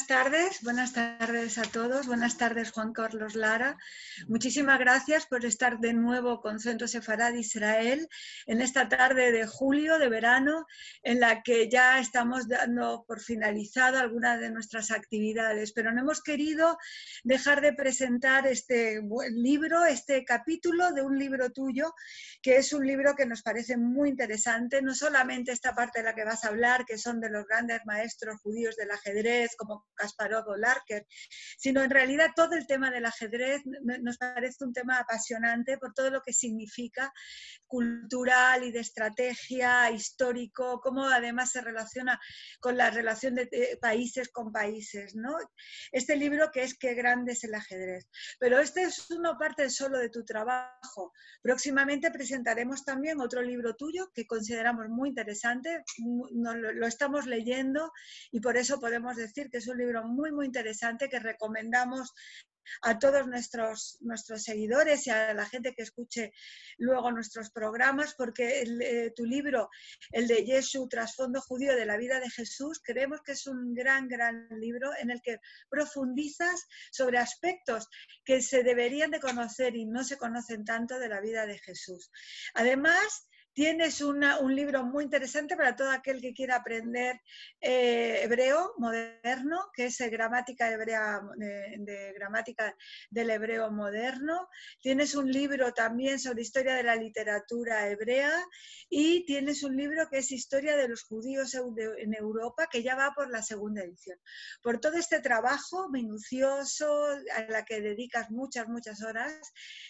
Buenas tardes, buenas tardes a todos. Buenas tardes, Juan Carlos Lara. Muchísimas gracias por estar de nuevo con Centro Sefarad Israel en esta tarde de julio, de verano, en la que ya estamos dando por finalizado algunas de nuestras actividades, pero no hemos querido dejar de presentar este libro, este capítulo de un libro tuyo, que es un libro que nos parece muy interesante, no solamente esta parte de la que vas a hablar, que son de los grandes maestros judíos del ajedrez, como Kasparov o Larker, sino en realidad todo el tema del ajedrez nos parece un tema apasionante por todo lo que significa cultural y de estrategia, histórico, cómo además se relaciona con la relación de países con países. ¿no? Este libro que es Qué grande es el ajedrez. Pero este es una parte solo de tu trabajo. Próximamente presentaremos también otro libro tuyo que consideramos muy interesante, lo estamos leyendo y por eso podemos decir que es un libro muy, muy interesante que recomendamos a todos nuestros, nuestros seguidores y a la gente que escuche luego nuestros programas, porque eh, tu libro, el de Jesús, Trasfondo Judío de la Vida de Jesús, creemos que es un gran, gran libro en el que profundizas sobre aspectos que se deberían de conocer y no se conocen tanto de la vida de Jesús. Además, Tienes un libro muy interesante para todo aquel que quiera aprender eh, hebreo moderno, que es gramática hebrea, de, gramática del hebreo moderno. Tienes un libro también sobre historia de la literatura hebrea y tienes un libro que es historia de los judíos en Europa, que ya va por la segunda edición. Por todo este trabajo minucioso a la que dedicas muchas, muchas horas,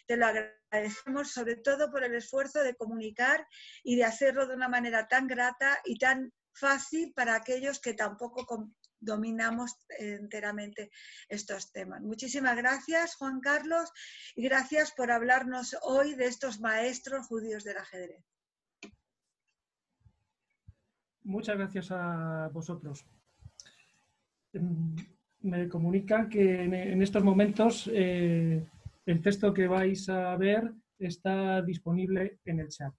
te lo agradecemos sobre todo por el esfuerzo de comunicar y de hacerlo de una manera tan grata y tan fácil para aquellos que tampoco dominamos enteramente estos temas. Muchísimas gracias, Juan Carlos, y gracias por hablarnos hoy de estos maestros judíos del ajedrez. Muchas gracias a vosotros. Em, me comunican que en estos momentos eh, el texto que vais a ver está disponible en el chat.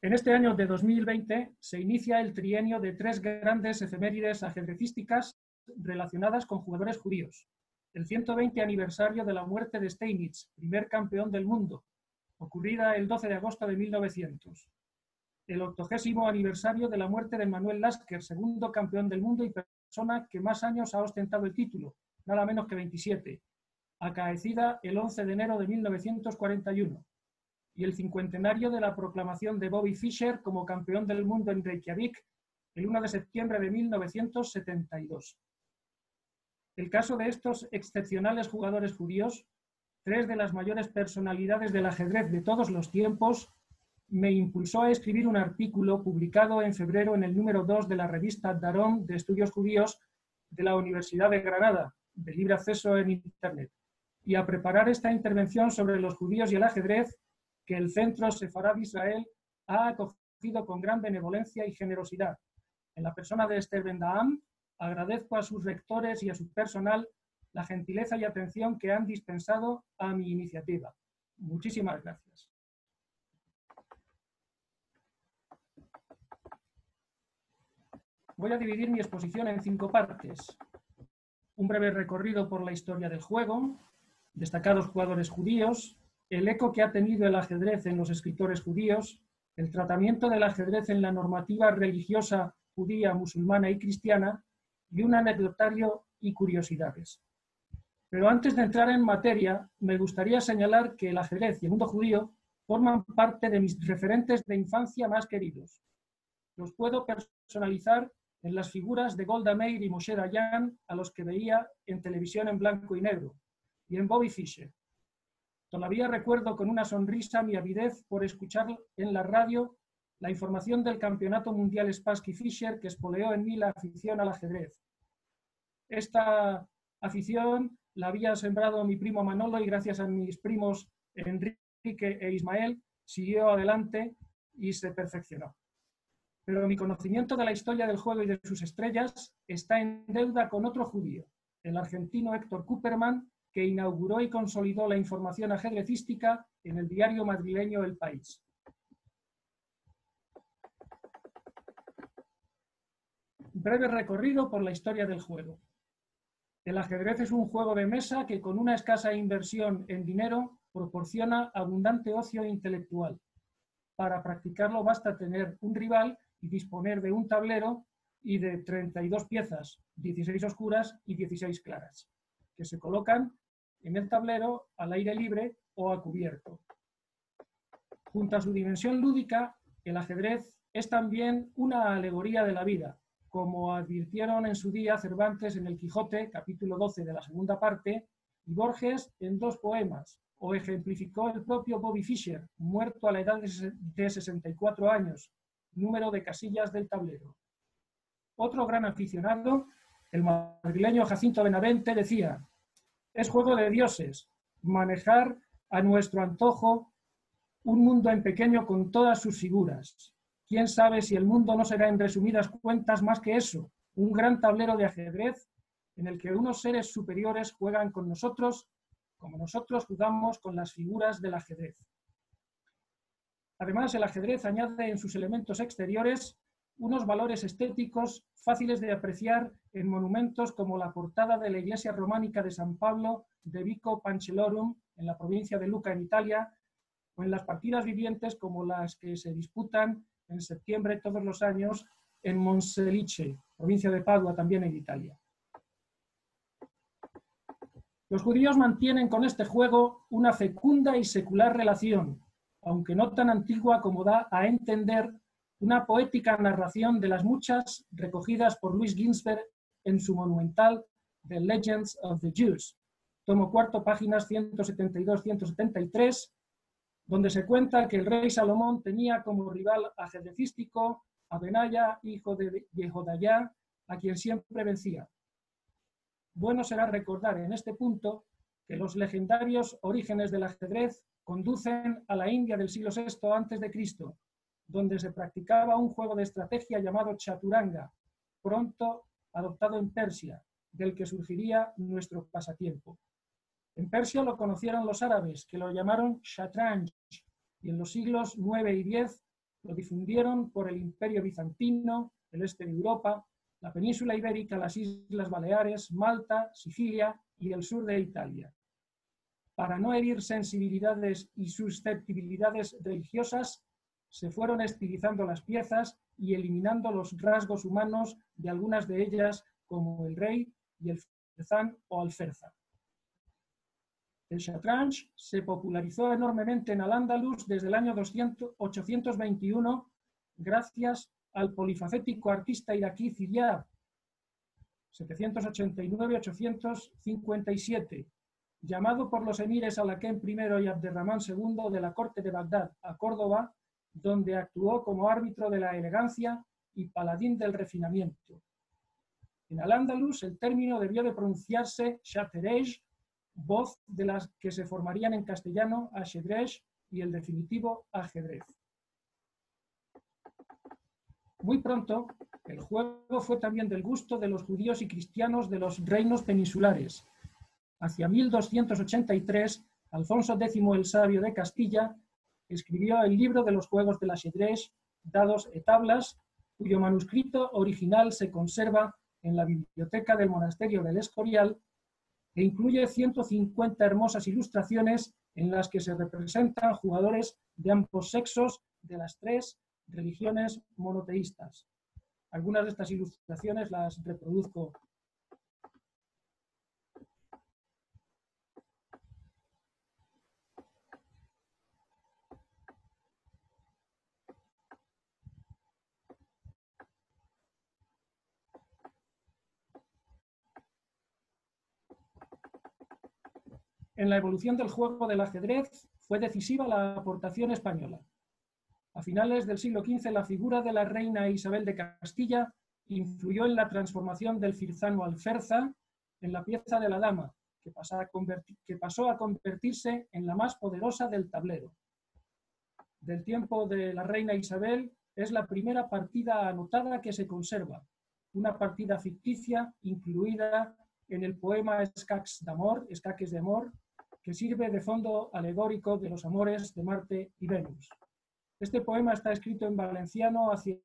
En este año de 2020 se inicia el trienio de tres grandes efemérides ajedrecísticas relacionadas con jugadores judíos. El 120 aniversario de la muerte de Steinitz, primer campeón del mundo, ocurrida el 12 de agosto de 1900. El octogésimo aniversario de la muerte de Manuel Lasker, segundo campeón del mundo y persona que más años ha ostentado el título, nada menos que 27, acaecida el 11 de enero de 1941 y el cincuentenario de la proclamación de Bobby Fischer como campeón del mundo en Reykjavik el 1 de septiembre de 1972. El caso de estos excepcionales jugadores judíos, tres de las mayores personalidades del ajedrez de todos los tiempos, me impulsó a escribir un artículo publicado en febrero en el número 2 de la revista Daron de Estudios Judíos de la Universidad de Granada, de libre acceso en Internet, y a preparar esta intervención sobre los judíos y el ajedrez que el Centro Sefarad Israel ha acogido con gran benevolencia y generosidad. En la persona de Esther Bendaam, agradezco a sus rectores y a su personal la gentileza y atención que han dispensado a mi iniciativa. Muchísimas gracias. Voy a dividir mi exposición en cinco partes. Un breve recorrido por la historia del juego, destacados jugadores judíos, el eco que ha tenido el ajedrez en los escritores judíos, el tratamiento del ajedrez en la normativa religiosa judía, musulmana y cristiana, y un anecdotario y curiosidades. Pero antes de entrar en materia, me gustaría señalar que el ajedrez y el mundo judío forman parte de mis referentes de infancia más queridos. Los puedo personalizar en las figuras de Golda Meir y Moshe Dayan a los que veía en televisión en blanco y negro, y en Bobby Fischer, Todavía recuerdo con una sonrisa mi avidez por escuchar en la radio la información del Campeonato Mundial Spassky Fischer que espoleó en mí la afición al ajedrez. Esta afición la había sembrado mi primo Manolo y gracias a mis primos Enrique e Ismael siguió adelante y se perfeccionó. Pero mi conocimiento de la historia del juego y de sus estrellas está en deuda con otro judío, el argentino Héctor Cooperman, que inauguró y consolidó la información ajedrecística en el diario madrileño El País. Breve recorrido por la historia del juego. El ajedrez es un juego de mesa que con una escasa inversión en dinero proporciona abundante ocio intelectual. Para practicarlo basta tener un rival y disponer de un tablero y de 32 piezas, 16 oscuras y 16 claras, que se colocan en el tablero al aire libre o a cubierto. Junto a su dimensión lúdica, el ajedrez es también una alegoría de la vida, como advirtieron en su día Cervantes en el Quijote, capítulo 12 de la segunda parte, y Borges en dos poemas, o ejemplificó el propio Bobby Fischer, muerto a la edad de 64 años, número de casillas del tablero. Otro gran aficionado, el madrileño Jacinto Benavente, decía, es juego de dioses, manejar a nuestro antojo un mundo en pequeño con todas sus figuras. ¿Quién sabe si el mundo no será en resumidas cuentas más que eso, un gran tablero de ajedrez en el que unos seres superiores juegan con nosotros como nosotros jugamos con las figuras del ajedrez. Además, el ajedrez añade en sus elementos exteriores unos valores estéticos fáciles de apreciar en monumentos como la portada de la iglesia románica de San Pablo de Vico Panchelorum en la provincia de Luca en Italia, o en las partidas vivientes como las que se disputan en septiembre todos los años en Monselice, provincia de Padua, también en Italia. Los judíos mantienen con este juego una fecunda y secular relación, aunque no tan antigua como da a entender una poética narración de las muchas recogidas por Luis Ginsberg en su monumental The Legends of the Jews, tomo cuarto, páginas 172-173, donde se cuenta que el rey Salomón tenía como rival ajedrecístico a Benaya, hijo de Yehodayá, a quien siempre vencía. Bueno será recordar en este punto que los legendarios orígenes del ajedrez conducen a la India del siglo VI a.C., donde se practicaba un juego de estrategia llamado chaturanga, pronto adoptado en Persia, del que surgiría nuestro pasatiempo. En Persia lo conocieron los árabes, que lo llamaron shatranj, y en los siglos IX y X lo difundieron por el Imperio Bizantino, el este de Europa, la península ibérica, las Islas Baleares, Malta, Sicilia y el sur de Italia. Para no herir sensibilidades y susceptibilidades religiosas, se fueron estilizando las piezas y eliminando los rasgos humanos de algunas de ellas, como el rey y el ferzán o alferza. El shatranj se popularizó enormemente en Al-Ándalus desde el año 821 gracias al polifacético artista iraquí Ziyad, 789-857, llamado por los emires Alaquén I y Abderramán II de la corte de Bagdad a Córdoba, donde actuó como árbitro de la elegancia y paladín del refinamiento. En Al-Ándalus el término debió de pronunciarse Shaterej, voz de las que se formarían en castellano Ashedrej y el definitivo ajedrez. Muy pronto, el juego fue también del gusto de los judíos y cristianos de los reinos peninsulares. Hacia 1283, Alfonso X el Sabio de Castilla escribió el libro de los juegos del ajedrez, dados et tablas, cuyo manuscrito original se conserva en la biblioteca del monasterio del Escorial e incluye 150 hermosas ilustraciones en las que se representan jugadores de ambos sexos de las tres religiones monoteístas. Algunas de estas ilustraciones las reproduzco En la evolución del juego del ajedrez fue decisiva la aportación española. A finales del siglo XV, la figura de la reina Isabel de Castilla influyó en la transformación del firzano alferza en la pieza de la dama, que, pasó a convertirse en la más poderosa del tablero. Del tiempo de la reina Isabel es la primera partida anotada que se conserva, una partida ficticia incluida en el poema Escacs d'Amor, Escaques de Amor, que sirve de fondo alegórico de los amores de Marte y Venus. Este poema está escrito en valenciano hacia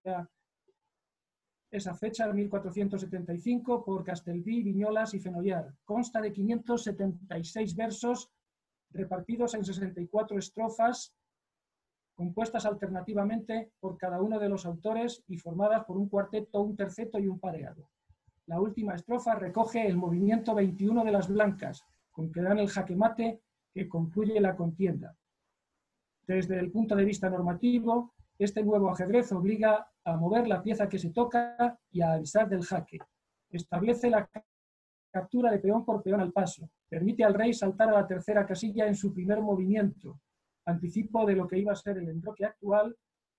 esa fecha, 1475, por Castelví, Viñolas y Fenollar. Consta de 576 versos repartidos en 64 estrofas compuestas alternativamente por cada uno de los autores y formadas por un cuarteto, un terceto y un pareado. La última estrofa recoge el movimiento 21 de las blancas, con que dan el jaque mate que concluye la contienda. Desde el punto de vista normativo, este nuevo ajedrez obliga a mover la pieza que se toca y a avisar del jaque. Establece la captura de peón por peón al paso. Permite al rey saltar a la tercera casilla en su primer movimiento, anticipo de lo que iba a ser el enroque actual,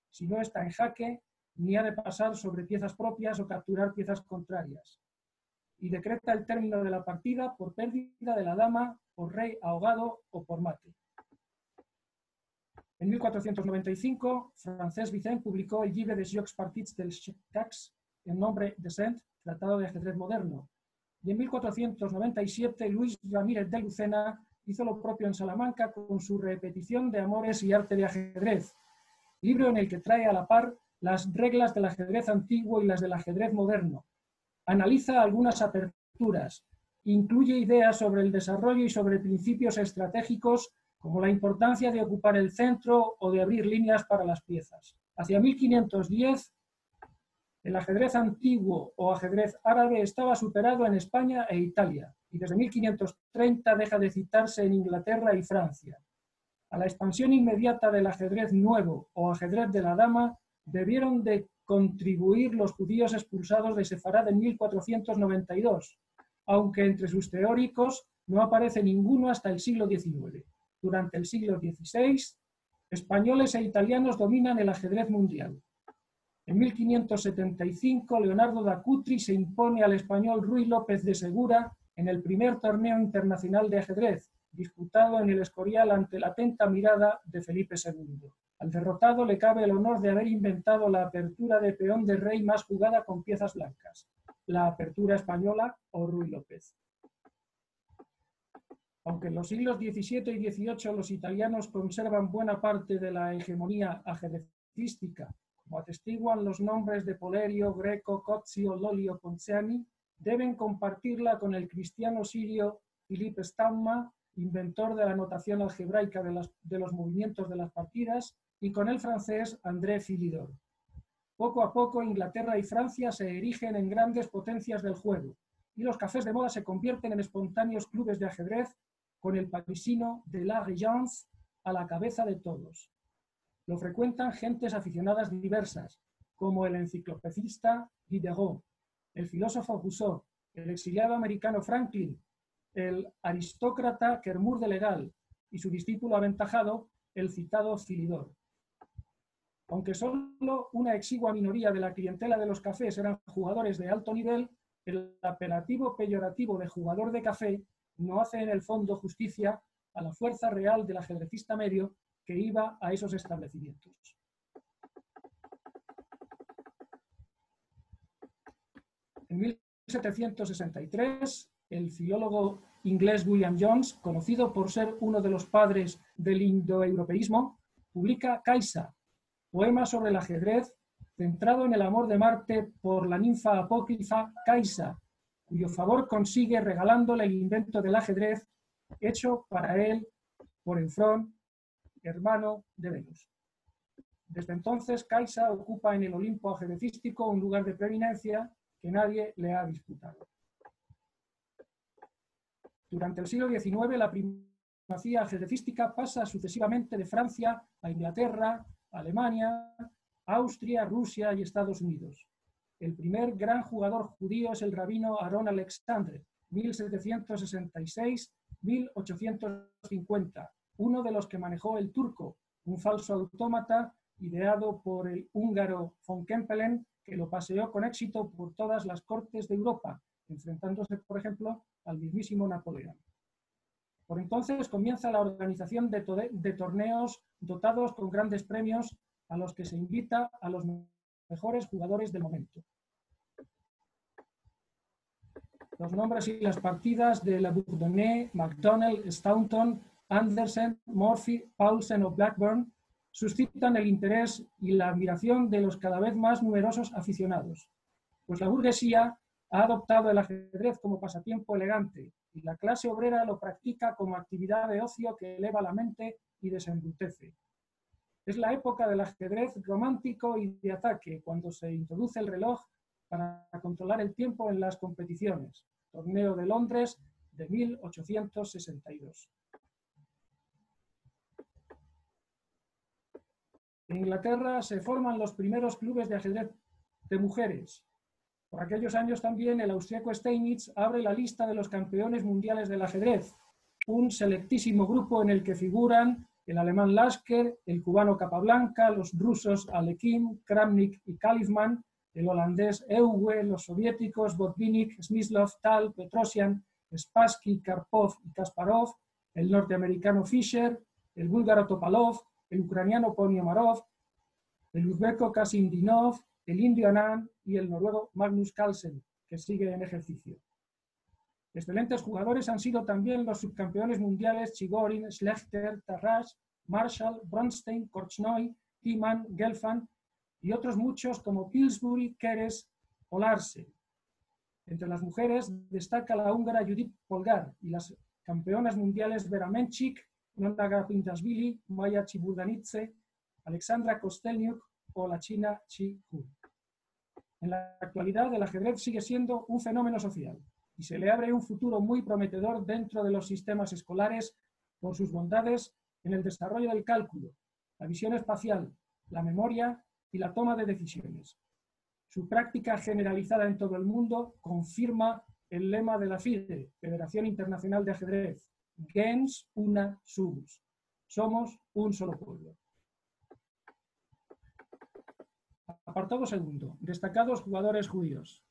si no está en jaque, ni ha de pasar sobre piezas propias o capturar piezas contrarias. Y decreta el término de la partida por pérdida de la dama, por rey ahogado o por mate. En 1495, Francés Vicent publicó el Livre des Jocs Partits dels Cacs en nombre de Saint, Tratado de Ajedrez Moderno. Y en 1497, Luis Ramírez de Lucena hizo lo propio en Salamanca con su repetición de Amores y Arte de Ajedrez, libro en el que trae a la par las reglas del ajedrez antiguo y las del ajedrez moderno. Analiza algunas aperturas, incluye ideas sobre el desarrollo y sobre principios estratégicos como la importancia de ocupar el centro o de abrir líneas para las piezas. Hacia 1510, el ajedrez antiguo o ajedrez árabe estaba superado en España e Italia y desde 1530 deja de citarse en Inglaterra y Francia. A la expansión inmediata del ajedrez nuevo o ajedrez de la dama debieron de contribuir los judíos expulsados de Sefarad en 1492, aunque entre sus teóricos no aparece ninguno hasta el siglo XIX. Durante el siglo XVI, españoles e italianos dominan el ajedrez mundial. En 1575, Leonardo da Cutri se impone al español Ruy López de Segura en el primer torneo internacional de ajedrez, disputado en el Escorial ante la atenta mirada de Felipe II. Al derrotado le cabe el honor de haber inventado la apertura de peón de rey más jugada con piezas blancas, la apertura española o Ruy López. Aunque en los siglos XVII y XVIII los italianos conservan buena parte de la hegemonía ajedrecística, como atestiguan los nombres de Polerio, Greco, Cozio, Lolio, Ponziani, deben compartirla con el cristiano sirio Philippe Stamma, inventor de la notación algebraica de, los movimientos de las partidas, y con el francés André Philidor. Poco a poco Inglaterra y Francia se erigen en grandes potencias del juego, y los cafés de moda se convierten en espontáneos clubes de ajedrez con el parisino de la Regence a la cabeza de todos. Lo frecuentan gentes aficionadas diversas, como el enciclopedista Diderot, el filósofo Rousseau, el exiliado americano Franklin, el aristócrata Kermur de Legal y su discípulo aventajado, el citado Filidor. Aunque solo una exigua minoría de la clientela de los cafés eran jugadores de alto nivel, el apelativo peyorativo de jugador de café no hace en el fondo justicia a la fuerza real del ajedrecista medio que iba a esos establecimientos. En 1763, el filólogo inglés William Jones, conocido por ser uno de los padres del indoeuropeísmo, publica Kaisa, poema sobre el ajedrez centrado en el amor de Marte por la ninfa apócrifa Kaisa, cuyo favor consigue regalándole el invento del ajedrez hecho para él por Enfrón, hermano de Venus. Desde entonces, Kaisa ocupa en el Olimpo ajedrecístico un lugar de preeminencia que nadie le ha disputado. Durante el siglo XIX, la primacía ajedrecística pasa sucesivamente de Francia a Inglaterra, Alemania, Austria, Rusia y Estados Unidos. El primer gran jugador judío es el rabino Aaron Alexandre, 1766-1850, uno de los que manejó el turco, un falso autómata ideado por el húngaro von Kempelen que lo paseó con éxito por todas las cortes de Europa, enfrentándose, por ejemplo, al mismísimo Napoleón. Por entonces comienza la organización de, torneos dotados con grandes premios a los que se invita a los mejores jugadores del momento. Los nombres y las partidas de La Bourdonnais, McDonnell, Staunton, Andersen, Murphy, Paulsen o Blackburn suscitan el interés y la admiración de los cada vez más numerosos aficionados, pues la burguesía ha adoptado el ajedrez como pasatiempo elegante y la clase obrera lo practica como actividad de ocio que eleva la mente y desembrutece. Es la época del ajedrez romántico y de ataque, cuando se introduce el reloj para controlar el tiempo en las competiciones. Torneo de Londres de 1862. En Inglaterra se forman los primeros clubes de ajedrez de mujeres. Por aquellos años también el austríaco Steinitz abre la lista de los campeones mundiales del ajedrez, un selectísimo grupo en el que figuran el alemán Lasker, el cubano Capablanca, los rusos Alekhine, Kramnik y Kalifman, el holandés Euwe, los soviéticos Botvinnik, Smyslov, Tal, Petrosian, Spassky, Karpov y Kasparov, el norteamericano Fischer, el búlgaro Topalov, el ucraniano Poniamarov, el uzbeco Kasindinov, el indio Anand y el noruego Magnus Carlsen, que sigue en ejercicio. Excelentes jugadores han sido también los subcampeones mundiales Chigorin, Schlechter, Tarras, Marshall, Bronstein, Korchnoi, Timan, Gelfand y otros muchos como Pillsbury, Keres o Larsen. Entre las mujeres destaca la húngara Judith Polgar y las campeonas mundiales Vera Menchik, Nondaga Pintasvili, Maya Chiburdanitze, Alexandra Kostelniuk o la china Chi Hu. En la actualidad, el ajedrez sigue siendo un fenómeno social y se le abre un futuro muy prometedor dentro de los sistemas escolares por sus bondades en el desarrollo del cálculo, la visión espacial, la memoria y la toma de decisiones. Su práctica generalizada en todo el mundo confirma el lema de la FIDE, Federación Internacional de Ajedrez, gens una subus. Somos un solo pueblo. Apartado segundo. Destacados jugadores judíos.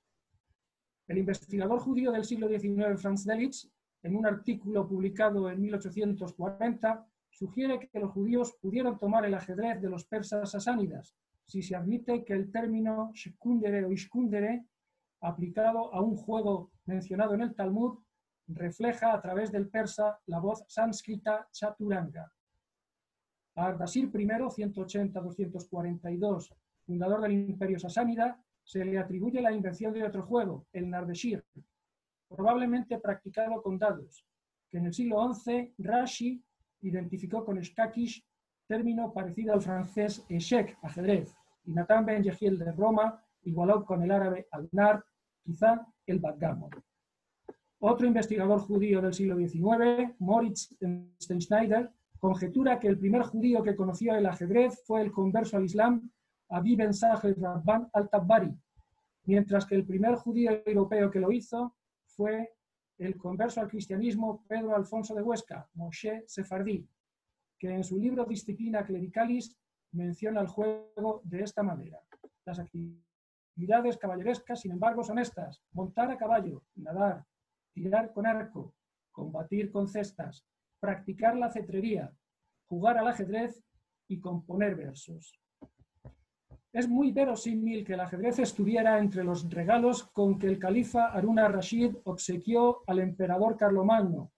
El investigador judío del siglo XIX, Franz Delitzsch, en un artículo publicado en 1840, sugiere que los judíos pudieron tomar el ajedrez de los persas sasánidas, si se admite que el término shkundere o ishkundere, aplicado a un juego mencionado en el Talmud, refleja a través del persa la voz sánscrita chaturanga. A Ardashir I, 180-242, fundador del imperio sasánida, se le atribuye la invención de otro juego, el Nardeshir, probablemente practicado con dados, que en el siglo XI Rashi identificó con Shkakish, término parecido al francés eshek, ajedrez, y Nathan Ben Yehiel de Roma igualó con el árabe al-nar, quizá el backgammon. Otro investigador judío del siglo XIX, Moritz Steinschneider, conjetura que el primer judío que conoció el ajedrez fue el converso al Islam, Abi Ben Sahel Rabban al-Tabbari, mientras que el primer judío europeo que lo hizo fue el converso al cristianismo Pedro Alfonso de Huesca, Moshe Sefardí, que en su libro Disciplina Clericalis menciona el juego de esta manera. Las actividades caballerescas, sin embargo, son estas. Montar a caballo, nadar, tirar con arco, combatir con cestas, practicar la cetrería, jugar al ajedrez y componer versos. Es muy verosímil que el ajedrez estuviera entre los regalos con que el califa Haruna Rashid obsequió al emperador Carlomagno,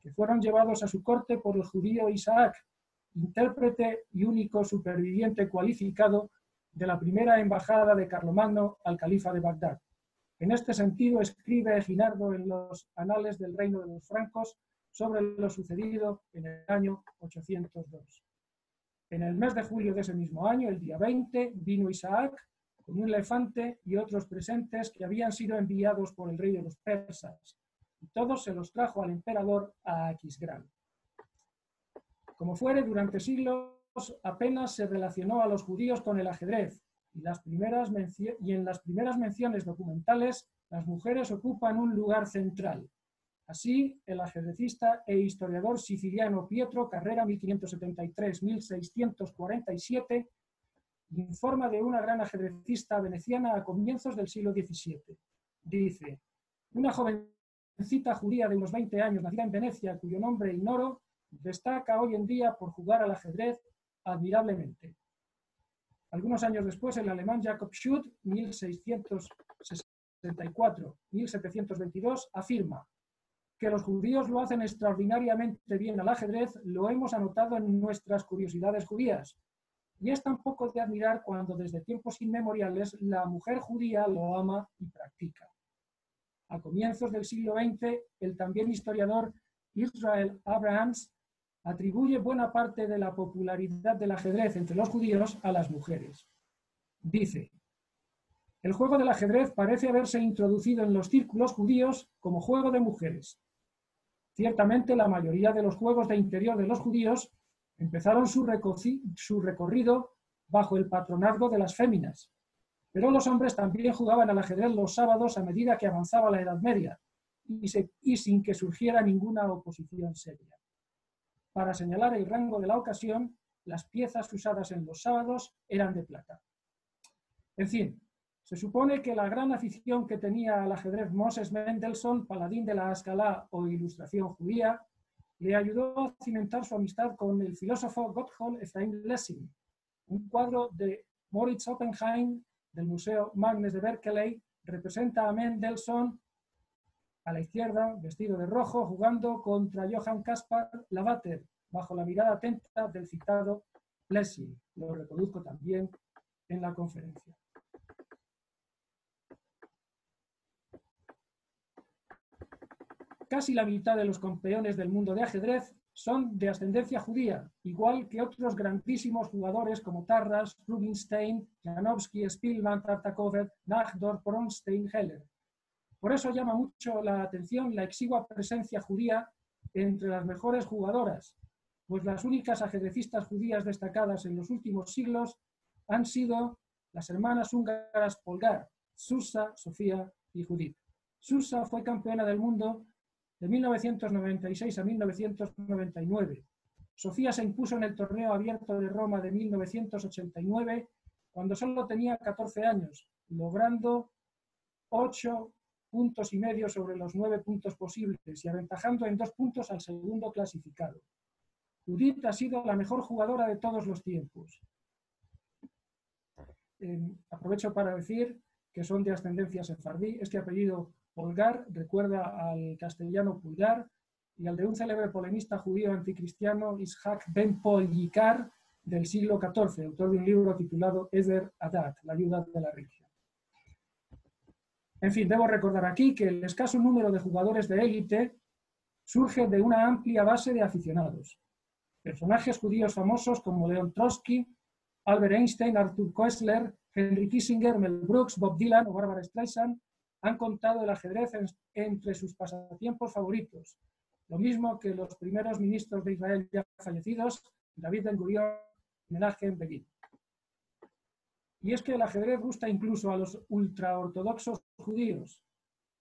que fueron llevados a su corte por el judío Isaac, intérprete y único superviviente cualificado de la primera embajada de Carlomagno al califa de Bagdad. En este sentido, escribe Ginardo en los Anales del Reino de los Francos sobre lo sucedido en el año 802. En el mes de julio de ese mismo año, el día 20, vino Isaac con un elefante y otros presentes que habían sido enviados por el rey de los persas, y todos se los trajo al emperador Aquisgrán. Como fuere, durante siglos apenas se relacionó a los judíos con el ajedrez, y en las primeras menciones documentales las mujeres ocupan un lugar central. Así, el ajedrecista e historiador siciliano Pietro Carrera 1573-1647 informa de una gran ajedrecista veneciana a comienzos del siglo XVII. Dice, una joven jovencita judía de unos 20 años, nacida en Venecia, cuyo nombre ignoro, destaca hoy en día por jugar al ajedrez admirablemente. Algunos años después, el alemán Jakob Schutt, 1664-1722, afirma que los judíos lo hacen extraordinariamente bien al ajedrez, lo hemos anotado en nuestras curiosidades judías. Y es tampoco de admirar cuando desde tiempos inmemoriales la mujer judía lo ama y practica. A comienzos del siglo XX, el también historiador Israel Abrahams atribuye buena parte de la popularidad del ajedrez entre los judíos a las mujeres. Dice, el juego del ajedrez parece haberse introducido en los círculos judíos como juego de mujeres. Ciertamente la mayoría de los juegos de interior de los judíos empezaron su, recorrido bajo el patronazgo de las féminas, pero los hombres también jugaban al ajedrez los sábados a medida que avanzaba la Edad Media y sin que surgiera ninguna oposición seria. Para señalar el rango de la ocasión, las piezas usadas en los sábados eran de plata. En fin, se supone que la gran afición que tenía al ajedrez Moses Mendelssohn, paladín de la escala o ilustración judía, le ayudó a cimentar su amistad con el filósofo Gotthold Ephraim Lessing. Un cuadro de Moritz Oppenheim del Museo Magnes de Berkeley representa a Mendelssohn a la izquierda, vestido de rojo, jugando contra Johann Caspar Lavater, bajo la mirada atenta del citado Lessing. Lo reproduzco también en la conferencia. Casi la mitad de los campeones del mundo de ajedrez son de ascendencia judía, igual que otros grandísimos jugadores como Tarras, Rubinstein, Janowski, Spielmann, Tartakover, Nachdorf, Bronstein, Heller. Por eso llama mucho la atención la exigua presencia judía entre las mejores jugadoras, pues las únicas ajedrecistas judías destacadas en los últimos siglos han sido las hermanas húngaras Polgar, Susa, Sofía y Judith. Susa fue campeona del mundo de 1996 a 1999. Sofía se impuso en el torneo abierto de Roma de 1989 cuando solo tenía 14 años, logrando 8 puntos y medio sobre los 9 puntos posibles y aventajando en dos puntos al segundo clasificado. Judith ha sido la mejor jugadora de todos los tiempos. aprovecho para decir que son de ascendencia sefardí. Este apellido Polgar recuerda al castellano Pulgar y al de un célebre polemista judío anticristiano Ishak Ben Yikar del siglo XIV, autor de un libro titulado Eder Adat, la ayuda de la religión. En fin, debo recordar aquí que el escaso número de jugadores de élite surge de una amplia base de aficionados. Personajes judíos famosos como Leon Trotsky, Albert Einstein, Arthur Koestler, Henry Kissinger, Mel Brooks, Bob Dylan o Barbara Streisand han contado el ajedrez entre sus pasatiempos favoritos, lo mismo que los primeros ministros de Israel ya fallecidos, David Ben Gurion y Menachem Begin. Y es que el ajedrez gusta incluso a los ultraortodoxos judíos.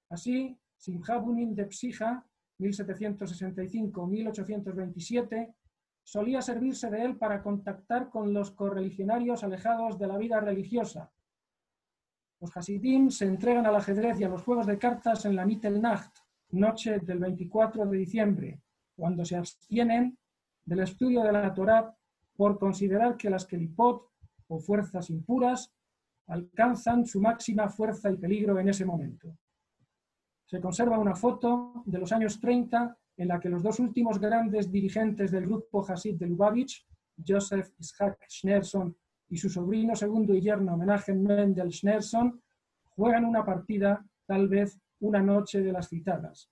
Así, Simhabunin de Psija, 1765-1827, solía servirse de él para contactar con los correligionarios alejados de la vida religiosa, los Hasidim se entregan al ajedrez y a los juegos de cartas en la Mittelnacht, noche del 24 de diciembre, cuando se abstienen del estudio de la Torá por considerar que las kelipot, o fuerzas impuras, alcanzan su máxima fuerza y peligro en ese momento. Se conserva una foto de los años 30 en la que los dos últimos grandes dirigentes del grupo Hasid de Lubavitch, Joseph Ishak Schneerson y su sobrino segundo y yerno Menachem Mendel Schneerson juegan una partida, tal vez una noche de las citadas.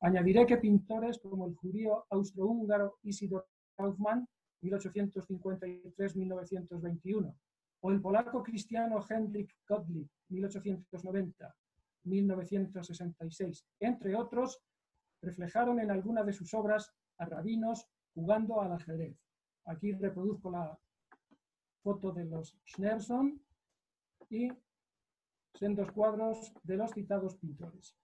Añadiré que pintores como el judío austrohúngaro Isidor Kaufmann, 1853-1921, o el polaco cristiano Hendrik Gottlieb, 1890-1966, entre otros, reflejaron en alguna de sus obras a rabinos jugando al ajedrez. Aquí reproduzco la foto de los Schneerson y sendos cuadros de los citados pintores.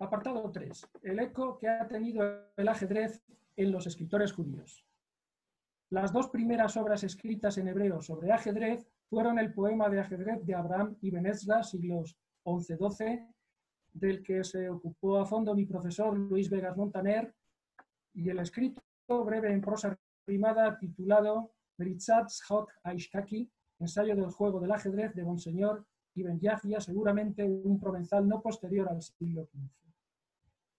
Apartado 3. El eco que ha tenido el ajedrez en los escritores judíos. Las dos primeras obras escritas en hebreo sobre ajedrez fueron el poema de ajedrez de Abraham Ibn Ezra, siglos XI-XII, del que se ocupó a fondo mi profesor Luis Vegas Montaner, y el escrito breve en prosa rimada titulado Hot Aishkaki, ensayo del juego del ajedrez de Monseñor Ibn Yahya, seguramente un provenzal no posterior al siglo XV.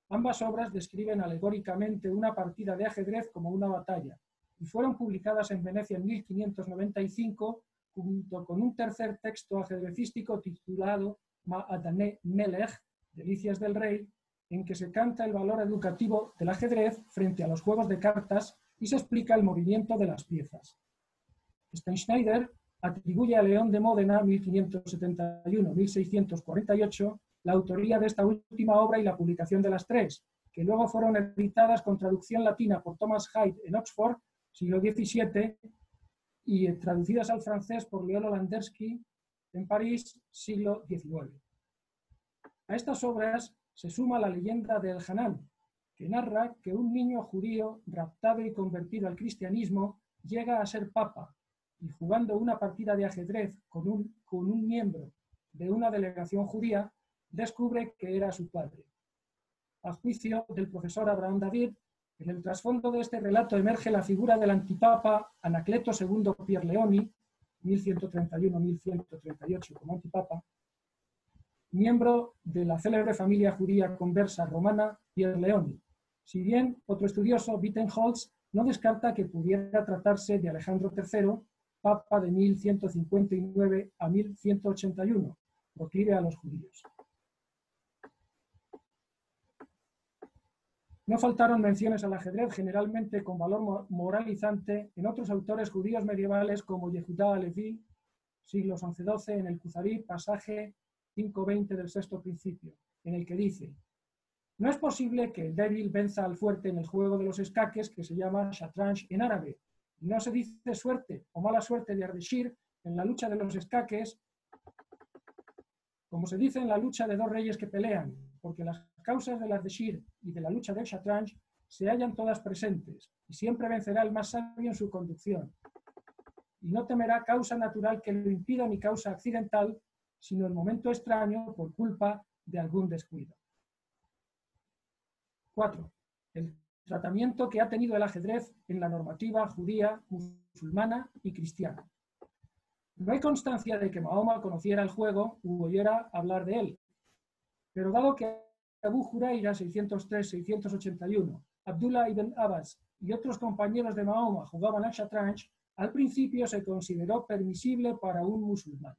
Ambas obras describen alegóricamente una partida de ajedrez como una batalla y fueron publicadas en Venecia en 1595 junto con un tercer texto ajedrecístico titulado Ma'adane Melech, Delicias del Rey, en que se canta el valor educativo del ajedrez frente a los juegos de cartas y se explica el movimiento de las piezas. Steinschneider atribuye a León de Módena, 1571-1648, la autoría de esta última obra y la publicación de las tres, que luego fueron editadas con traducción latina por Thomas Hyde en Oxford, siglo XVII, y traducidas al francés por Leolo Landersky en París, siglo XIX. A estas obras se suma la leyenda del Hanan, que narra que un niño judío raptado y convertido al cristianismo llega a ser papa y jugando una partida de ajedrez con un, con un miembro de una delegación judía, descubre que era su padre. A juicio del profesor Abraham David, en el trasfondo de este relato emerge la figura del antipapa Anacleto II Pierleoni, 1131-1138 como antipapa, miembro de la célebre familia judía conversa romana Pierleoni. Si bien otro estudioso, Wittenholz, no descarta que pudiera tratarse de Alejandro III, papa de 1159 a 1181, proclive a los judíos. No faltaron menciones al ajedrez, generalmente con valor moralizante, en otros autores judíos medievales como Yehudá Alevi, siglos XI-XII, en el Kuzarí, pasaje 5.20 del sexto principio, en el que dice, no es posible que el débil venza al fuerte en el juego de los escaques que se llama shatranj en árabe. No se dice suerte o mala suerte de Ardeshir en la lucha de los escaques, como se dice en la lucha de dos reyes que pelean, porque las causas del Ardeshir y de la lucha del Shatranj se hallan todas presentes, y siempre vencerá el más sabio en su conducción. Y no temerá causa natural que lo impida ni causa accidental, sino el momento extraño por culpa de algún descuido. 4. El tratamiento que ha tenido el ajedrez en la normativa judía, musulmana y cristiana. No hay constancia de que Mahoma conociera el juego u oyera hablar de él, pero dado que Abu Huraira 603-681, Abdullah ibn Abbas y otros compañeros de Mahoma jugaban al shatranj, al principio se consideró permisible para un musulmán.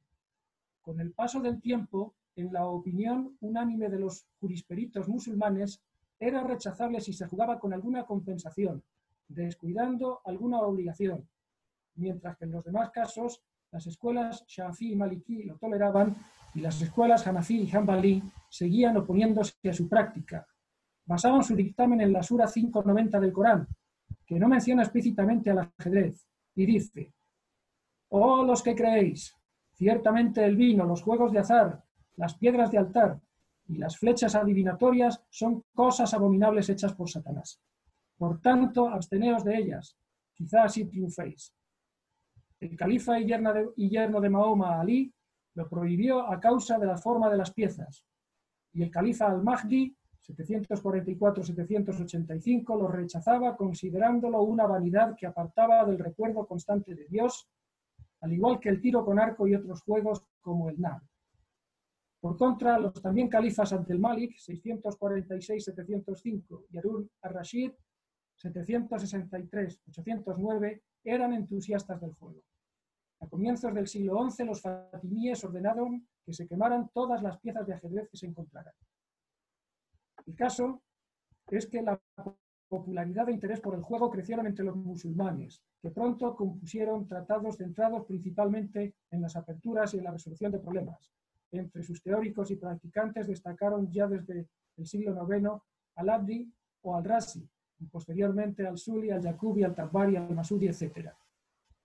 Con el paso del tiempo, en la opinión unánime de los jurisperitos musulmanes, era rechazable si se jugaba con alguna compensación, descuidando alguna obligación, mientras que en los demás casos las escuelas Shafi y Maliki lo toleraban y las escuelas Hanafi y Hanbali seguían oponiéndose a su práctica. Basaban su dictamen en la Sura 590 del Corán, que no menciona explícitamente al ajedrez, y dice, Oh los que creéis, ciertamente el vino, los juegos de azar, las piedras de altar y las flechas adivinatorias son cosas abominables hechas por Satanás. Por tanto, absteneos de ellas, quizás así triunféis. El califa y yerno de, y yerno de Mahoma, Ali, lo prohibió a causa de la forma de las piezas. Y el califa al-Mahdi, 744-785, lo rechazaba considerándolo una vanidad que apartaba del recuerdo constante de Dios, al igual que el tiro con arco y otros juegos como el Nab. Por contra, los también califas ante el Malik, 646-705, y Harun al-Rashid, 763-809, eran entusiastas del juego. A comienzos del siglo XI, los fatimíes ordenaron que se quemaran todas las piezas de ajedrez que se encontraran. El caso es que la popularidad e interés por el juego crecieron entre los musulmanes, que pronto compusieron tratados centrados principalmente en las aperturas y en la resolución de problemas. Entre sus teóricos y practicantes destacaron ya desde el siglo IX al-Abdi o al-Razi, y posteriormente al-Suli, al-Yakubi, al-Tabbari, al-Masudi, etc.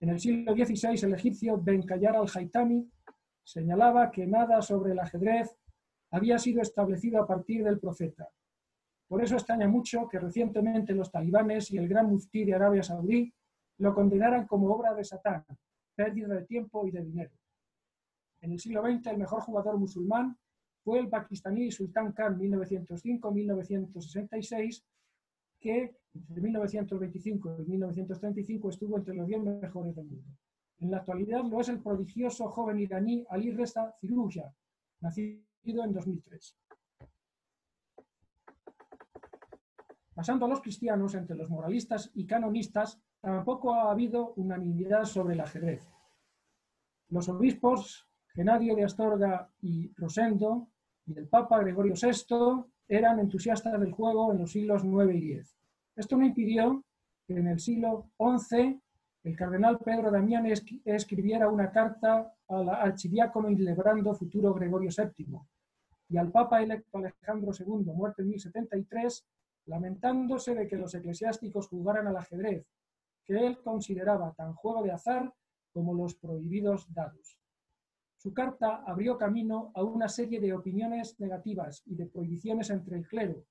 En el siglo XVI, el egipcio Ben Kayar al-Haytami señalaba que nada sobre el ajedrez había sido establecido a partir del profeta. Por eso extraña mucho que recientemente los talibanes y el gran muftí de Arabia Saudí lo condenaran como obra de Satán, pérdida de tiempo y de dinero. En el siglo XX, el mejor jugador musulmán fue el pakistaní Sultan Khan 1905-1966, que entre 1925 y 1935 estuvo entre los 10 mejores del mundo. En la actualidad lo es el prodigioso joven iraní Ali Reza Firuja, nacido en 2003. Pasando a los cristianos, entre los moralistas y canonistas, tampoco ha habido unanimidad sobre el ajedrez. Los obispos Genadio de Astorga y Rosendo y el Papa Gregorio VI eran entusiastas del juego en los siglos IX y X. Esto no impidió que en el siglo XI el cardenal Pedro Damián escribiera una carta al archidiácono Lebrando futuro Gregorio VII y al Papa electo Alejandro II, muerto en 1073, lamentándose de que los eclesiásticos jugaran al ajedrez, que él consideraba tan juego de azar como los prohibidos dados. Su carta abrió camino a una serie de opiniones negativas y de prohibiciones entre el clero,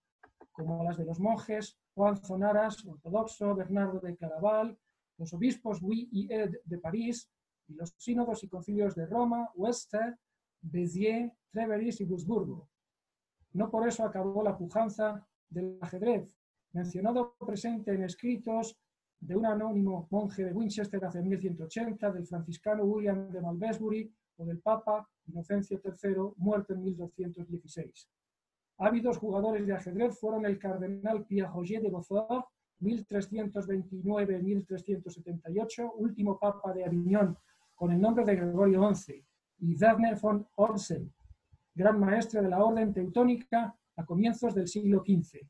como las de los monjes Juan Zonaras, ortodoxo, Bernardo de Claraval, los obispos Louis y Ed de París, y los sínodos y concilios de Roma, Wester, Béziers, Treveris y Wurzburgo. No por eso acabó la pujanza del ajedrez, mencionado presente en escritos de un anónimo monje de Winchester hace 1180, del franciscano William de Malmesbury o del Papa Inocencio III, muerto en 1216. Ávidos jugadores de ajedrez fueron el cardenal Roger de Beaufort, 1329-1378, último papa de Aviñón con el nombre de Gregorio XI, y Werner von Orsen, gran maestre de la orden teutónica a comienzos del siglo XV.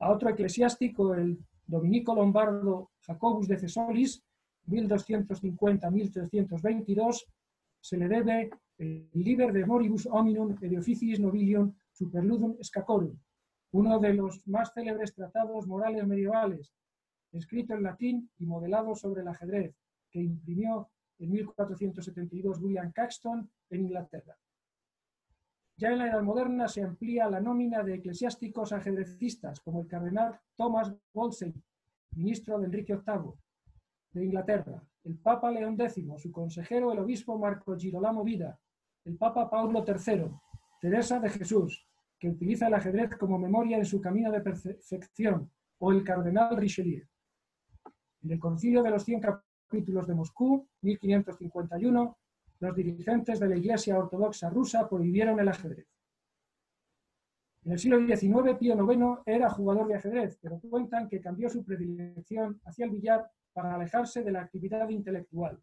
A otro eclesiástico, el dominico lombardo Jacobus de Cesolis, 1250-1322, se le debe el Liber de Moribus Hominum et Officiis Nobilium Superludum Scacorum, uno de los más célebres tratados morales medievales, escrito en latín y modelado sobre el ajedrez, que imprimió en 1472 William Caxton en Inglaterra. Ya en la Edad Moderna se amplía la nómina de eclesiásticos ajedrecistas, como el cardenal Thomas Wolsey, ministro de Enrique VIII de Inglaterra, el Papa León X, su consejero el obispo Marco Girolamo Vida, el Papa Paulo III, Teresa de Jesús, que utiliza el ajedrez como memoria en su camino de perfección, o el cardenal Richelieu. En el concilio de los 100 capítulos de Moscú, 1551, los dirigentes de la Iglesia Ortodoxa rusa prohibieron el ajedrez. En el siglo XIX, Pío IX era jugador de ajedrez, pero cuentan que cambió su predilección hacia el billar para alejarse de la actividad intelectual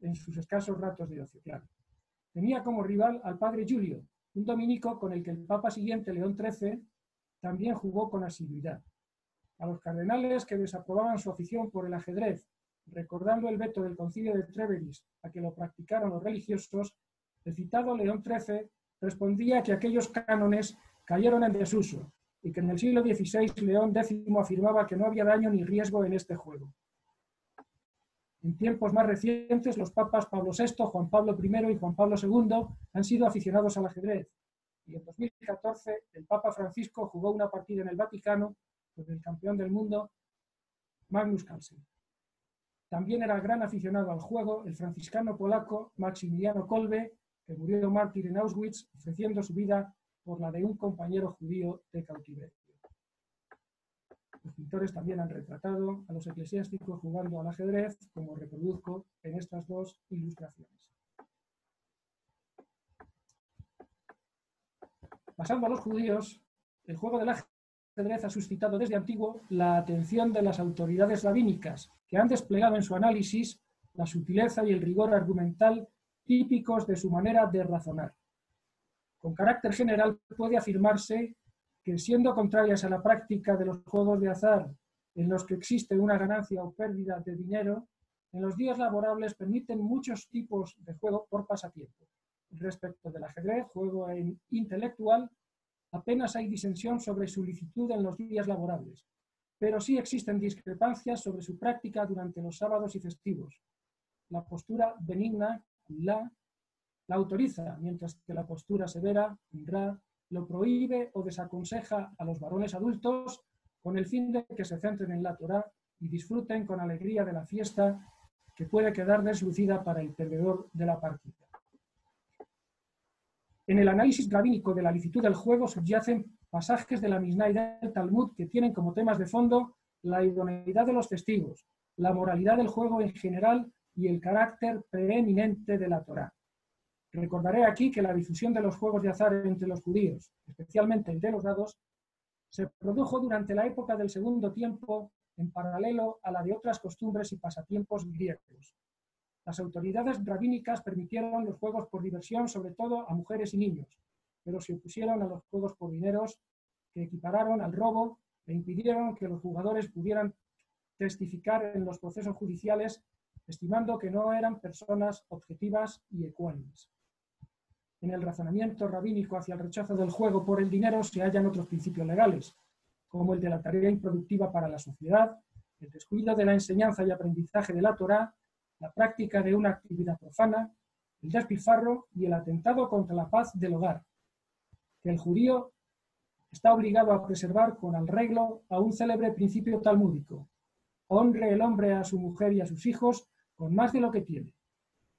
en sus escasos ratos de ocio, claro. Tenía como rival al padre Julio, un dominico con el que el Papa siguiente, León XIII, también jugó con asiduidad. A los cardenales que desaprobaban su afición por el ajedrez recordando el veto del concilio de Treveris a que lo practicaron los religiosos, el citado León XIII respondía que aquellos cánones cayeron en desuso y que en el siglo XVI León X afirmaba que no había daño ni riesgo en este juego. En tiempos más recientes, los papas Pablo VI, Juan Pablo I y Juan Pablo II han sido aficionados al ajedrez. Y en 2014, el Papa Francisco jugó una partida en el Vaticano con el campeón del mundo, Magnus Carlsen. También era gran aficionado al juego el franciscano polaco Maximiliano Kolbe, que murió mártir en Auschwitz ofreciendo su vida por la de un compañero judío de cautiverio. Los pintores también han retratado a los eclesiásticos jugando al ajedrez, como reproduzco en estas dos ilustraciones. Pasando a los judíos, el juego del ajedrez ha suscitado desde antiguo la atención de las autoridades rabínicas, que han desplegado en su análisis la sutileza y el rigor argumental típicos de su manera de razonar. Con carácter general puede afirmarse que siendo contrarias a la práctica de los juegos de azar en los que existe una ganancia o pérdida de dinero, en los días laborables permiten muchos tipos de juego por pasatiempo. Respecto del ajedrez, juego intelectual, apenas hay disensión sobre su licitud en los días laborables, pero sí existen discrepancias sobre su práctica durante los sábados y festivos. La postura benigna, la, la autoriza, mientras que la postura severa, ra, lo prohíbe o desaconseja a los varones adultos con el fin de que se centren en la Torah y disfruten con alegría de la fiesta que puede quedar deslucida para el perdedor de la partida. En el análisis rabínico de la licitud del juego subyacen pasajes de la Mishnah y del Talmud que tienen como temas de fondo la idoneidad de los testigos, la moralidad del juego en general y el carácter preeminente de la Torá. Recordaré aquí que la difusión de los juegos de azar entre los judíos, especialmente el de los dados, se produjo durante la época del segundo tiempo en paralelo a la de otras costumbres y pasatiempos griegos. Las autoridades rabínicas permitieron los juegos por diversión, sobre todo a mujeres y niños, pero se opusieron a los juegos por dineros que equipararon al robo e impidieron que los jugadores pudieran testificar en los procesos judiciales, estimando que no eran personas objetivas y ecuánimes. En el razonamiento rabínico hacia el rechazo del juego por el dinero se hallan otros principios legales, como el de la tarea improductiva para la sociedad, el descuido de la enseñanza y aprendizaje de la Torá la práctica de una actividad profana, el despilfarro y el atentado contra la paz del hogar, que el judío está obligado a preservar con arreglo a un célebre principio talmúdico. Honre el hombre a su mujer y a sus hijos con más de lo que tiene,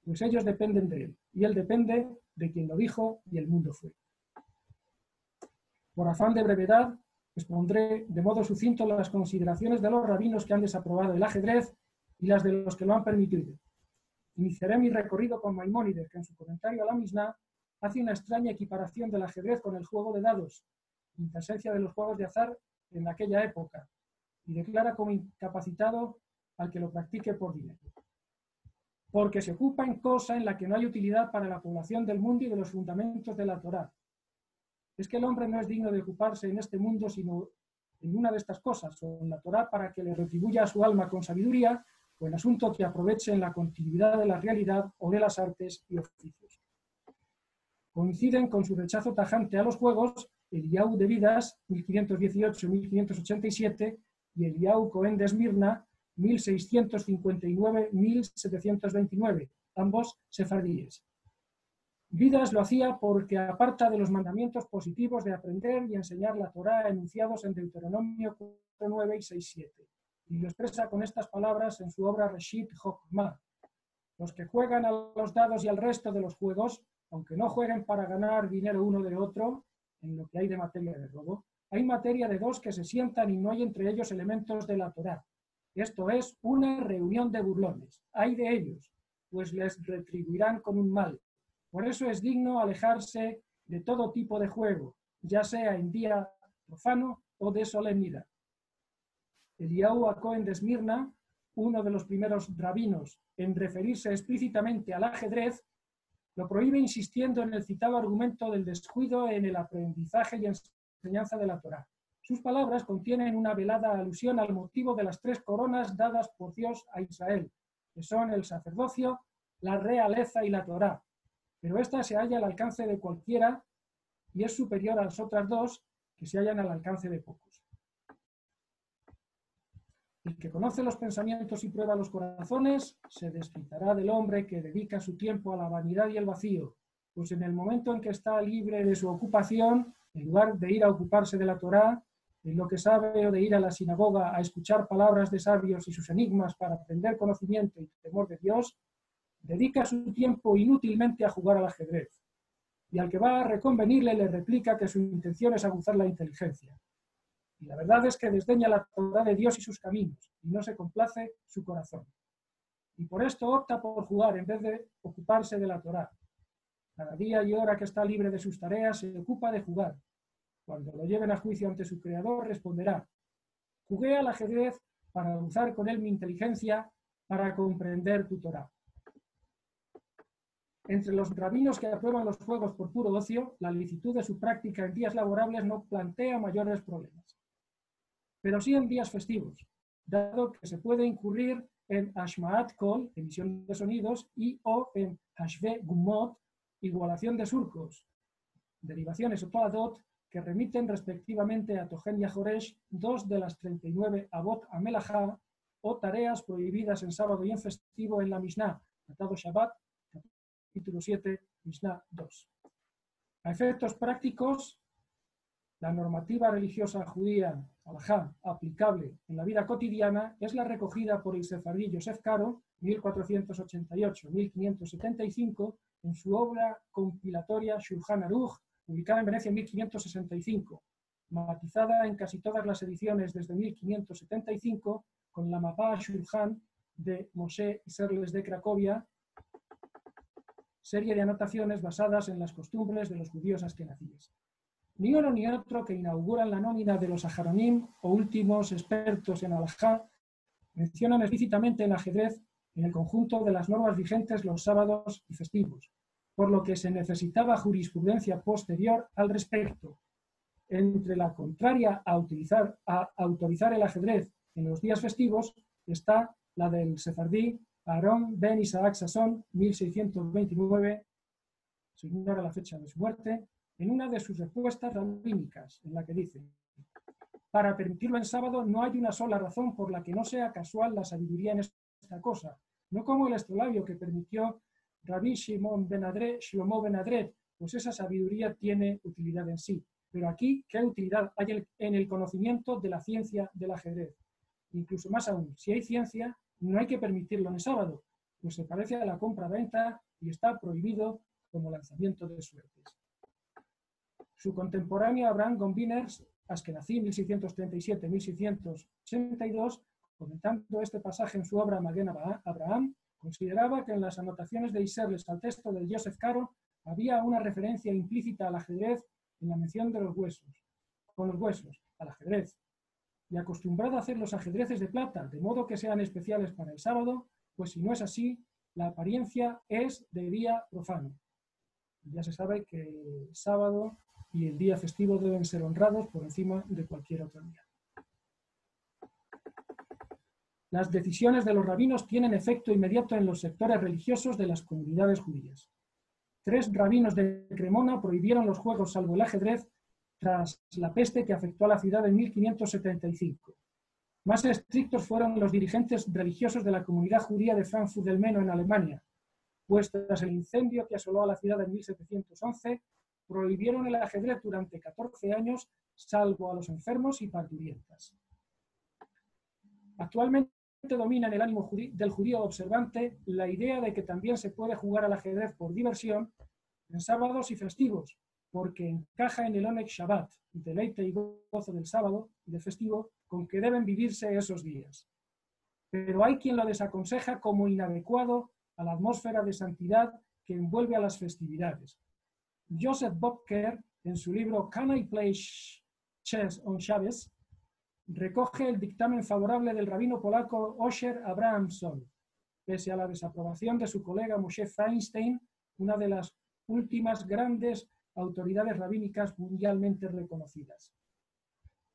pues ellos dependen de él, y él depende de quien lo dijo y el mundo fue. Por afán de brevedad, expondré de modo sucinto las consideraciones de los rabinos que han desaprobado el ajedrez y las de los que lo han permitido. Iniciaré mi recorrido con Maimónides, que en su comentario a la Mishnah hace una extraña equiparación del ajedrez con el juego de dados, en presencia de los juegos de azar en aquella época, y declara como incapacitado al que lo practique por dinero. Porque se ocupa en cosa en la que no hay utilidad para la población del mundo y de los fundamentos de la Torá. Es que el hombre no es digno de ocuparse en este mundo sino en una de estas cosas, o en la Torá para que le retribuya a su alma con sabiduría o en asunto que aprovechen la continuidad de la realidad o de las artes y oficios. Coinciden con su rechazo tajante a los juegos el Iau de Vidas, 1518-1587, y el Iau Cohen de Esmirna, 1659-1729, ambos sefardíes. Vidas lo hacía porque aparta de los mandamientos positivos de aprender y enseñar la Torá enunciados en Deuteronomio 4.9 y 6.7 y lo expresa con estas palabras en su obra Reshit Hokmah. Los que juegan a los dados y al resto de los juegos, aunque no jueguen para ganar dinero uno de otro, en lo que hay de materia de robo, hay materia de dos que se sientan y no hay entre ellos elementos de la Torá. Esto es una reunión de burlones. Hay de ellos, pues les retribuirán con un mal. Por eso es digno alejarse de todo tipo de juego, ya sea en día profano o de solemnidad. Eliyahu Cohen de Esmirna, uno de los primeros rabinos en referirse explícitamente al ajedrez, lo prohíbe insistiendo en el citado argumento del descuido en el aprendizaje y enseñanza de la Torá. Sus palabras contienen una velada alusión al motivo de las tres coronas dadas por Dios a Israel, que son el sacerdocio, la realeza y la Torá. Pero esta se halla al alcance de cualquiera y es superior a las otras dos que se hallan al alcance de pocos. El que conoce los pensamientos y prueba los corazones, se desquitará del hombre que dedica su tiempo a la vanidad y el vacío, pues en el momento en que está libre de su ocupación, en lugar de ir a ocuparse de la Torá, en lo que sabe o de ir a la sinagoga a escuchar palabras de sabios y sus enigmas para aprender conocimiento y temor de Dios, dedica su tiempo inútilmente a jugar al ajedrez. Y al que va a reconvenirle le replica que su intención es aguzar la inteligencia. Y la verdad es que desdeña la Torah de Dios y sus caminos, y no se complace su corazón. Y por esto opta por jugar en vez de ocuparse de la Torah. Cada día y hora que está libre de sus tareas se ocupa de jugar. Cuando lo lleven a juicio ante su creador, responderá, jugué al ajedrez para usar con él mi inteligencia para comprender tu Torah. Entre los rabinos que aprueban los juegos por puro ocio, la licitud de su práctica en días laborables no plantea mayores problemas pero sí en días festivos, dado que se puede incurrir en Ashmaat Kol, emisión de sonidos, y o en Hashve Gumot, igualación de surcos, derivaciones o toadot que remiten respectivamente a Tojen y a Joresh, dos de las 39 Abot Amelahá, o tareas prohibidas en sábado y en festivo en la Mishnah, Tratado Shabbat, capítulo 7, Mishnah 2. A efectos prácticos, la normativa religiosa judía alajá, aplicable en la vida cotidiana es la recogida por el sefardí Joseph Caro, 1488-1575, en su obra compilatoria Shulchan Aruch, publicada en Venecia en 1565, matizada en casi todas las ediciones desde 1575 con la Mapa Shulchan de Moshe y Serles de Cracovia, serie de anotaciones basadas en las costumbres de los judíos askenazíes. Ni uno ni otro que inauguran la nómina de los ajaronim o últimos expertos en alajá mencionan explícitamente el ajedrez en el conjunto de las normas vigentes los sábados y festivos, por lo que se necesitaba jurisprudencia posterior al respecto. Entre la contraria a, utilizar, a autorizar el ajedrez en los días festivos está la del sefardí Aarón ben Isaac Sasson, 1629, se ignora la fecha de su muerte, en una de sus respuestas rabínicas, en la que dice, para permitirlo en sábado no hay una sola razón por la que no sea casual la sabiduría en esta cosa, no como el astrolabio que permitió Rabbi Shimon Benadret, Shlomo Benadret, pues esa sabiduría tiene utilidad en sí. Pero aquí, ¿qué utilidad hay en el conocimiento de la ciencia del ajedrez? Incluso más aún, si hay ciencia, no hay que permitirlo en sábado, pues se parece a la compra-venta y está prohibido como lanzamiento de suertes. Su contemporáneo Abraham Gombiners, Askenazi 1637-1682, comentando este pasaje en su obra Maguen Abraham, consideraba que en las anotaciones de Iserles al texto de Joseph Caro había una referencia implícita al ajedrez en la mención de los huesos, con los huesos, al ajedrez, y acostumbrado a hacer los ajedrezes de plata, de modo que sean especiales para el sábado, pues si no es así, la apariencia es de día profano. Ya se sabe que el sábado y el día festivo deben ser honrados por encima de cualquier otro día. Las decisiones de los rabinos tienen efecto inmediato en los sectores religiosos de las comunidades judías. Tres rabinos de Cremona prohibieron los juegos salvo el ajedrez tras la peste que afectó a la ciudad en 1575. Más estrictos fueron los dirigentes religiosos de la comunidad judía de Frankfurt del Meno en Alemania, pues tras el incendio que asoló a la ciudad en 1711, prohibieron el ajedrez durante 14 años, salvo a los enfermos y parturientas. Actualmente domina en el ánimo del judío observante la idea de que también se puede jugar al ajedrez por diversión en sábados y festivos, porque encaja en el Onek Shabbat, deleite y gozo del sábado y del festivo, con que deben vivirse esos días. Pero hay quien lo desaconseja como inadecuado a la atmósfera de santidad que envuelve a las festividades, Joseph Bobker, en su libro Can I Play Chess on Shabbos, recoge el dictamen favorable del rabino polaco Osher Abrahamson, pese a la desaprobación de su colega Moshe Feinstein, una de las últimas grandes autoridades rabínicas mundialmente reconocidas.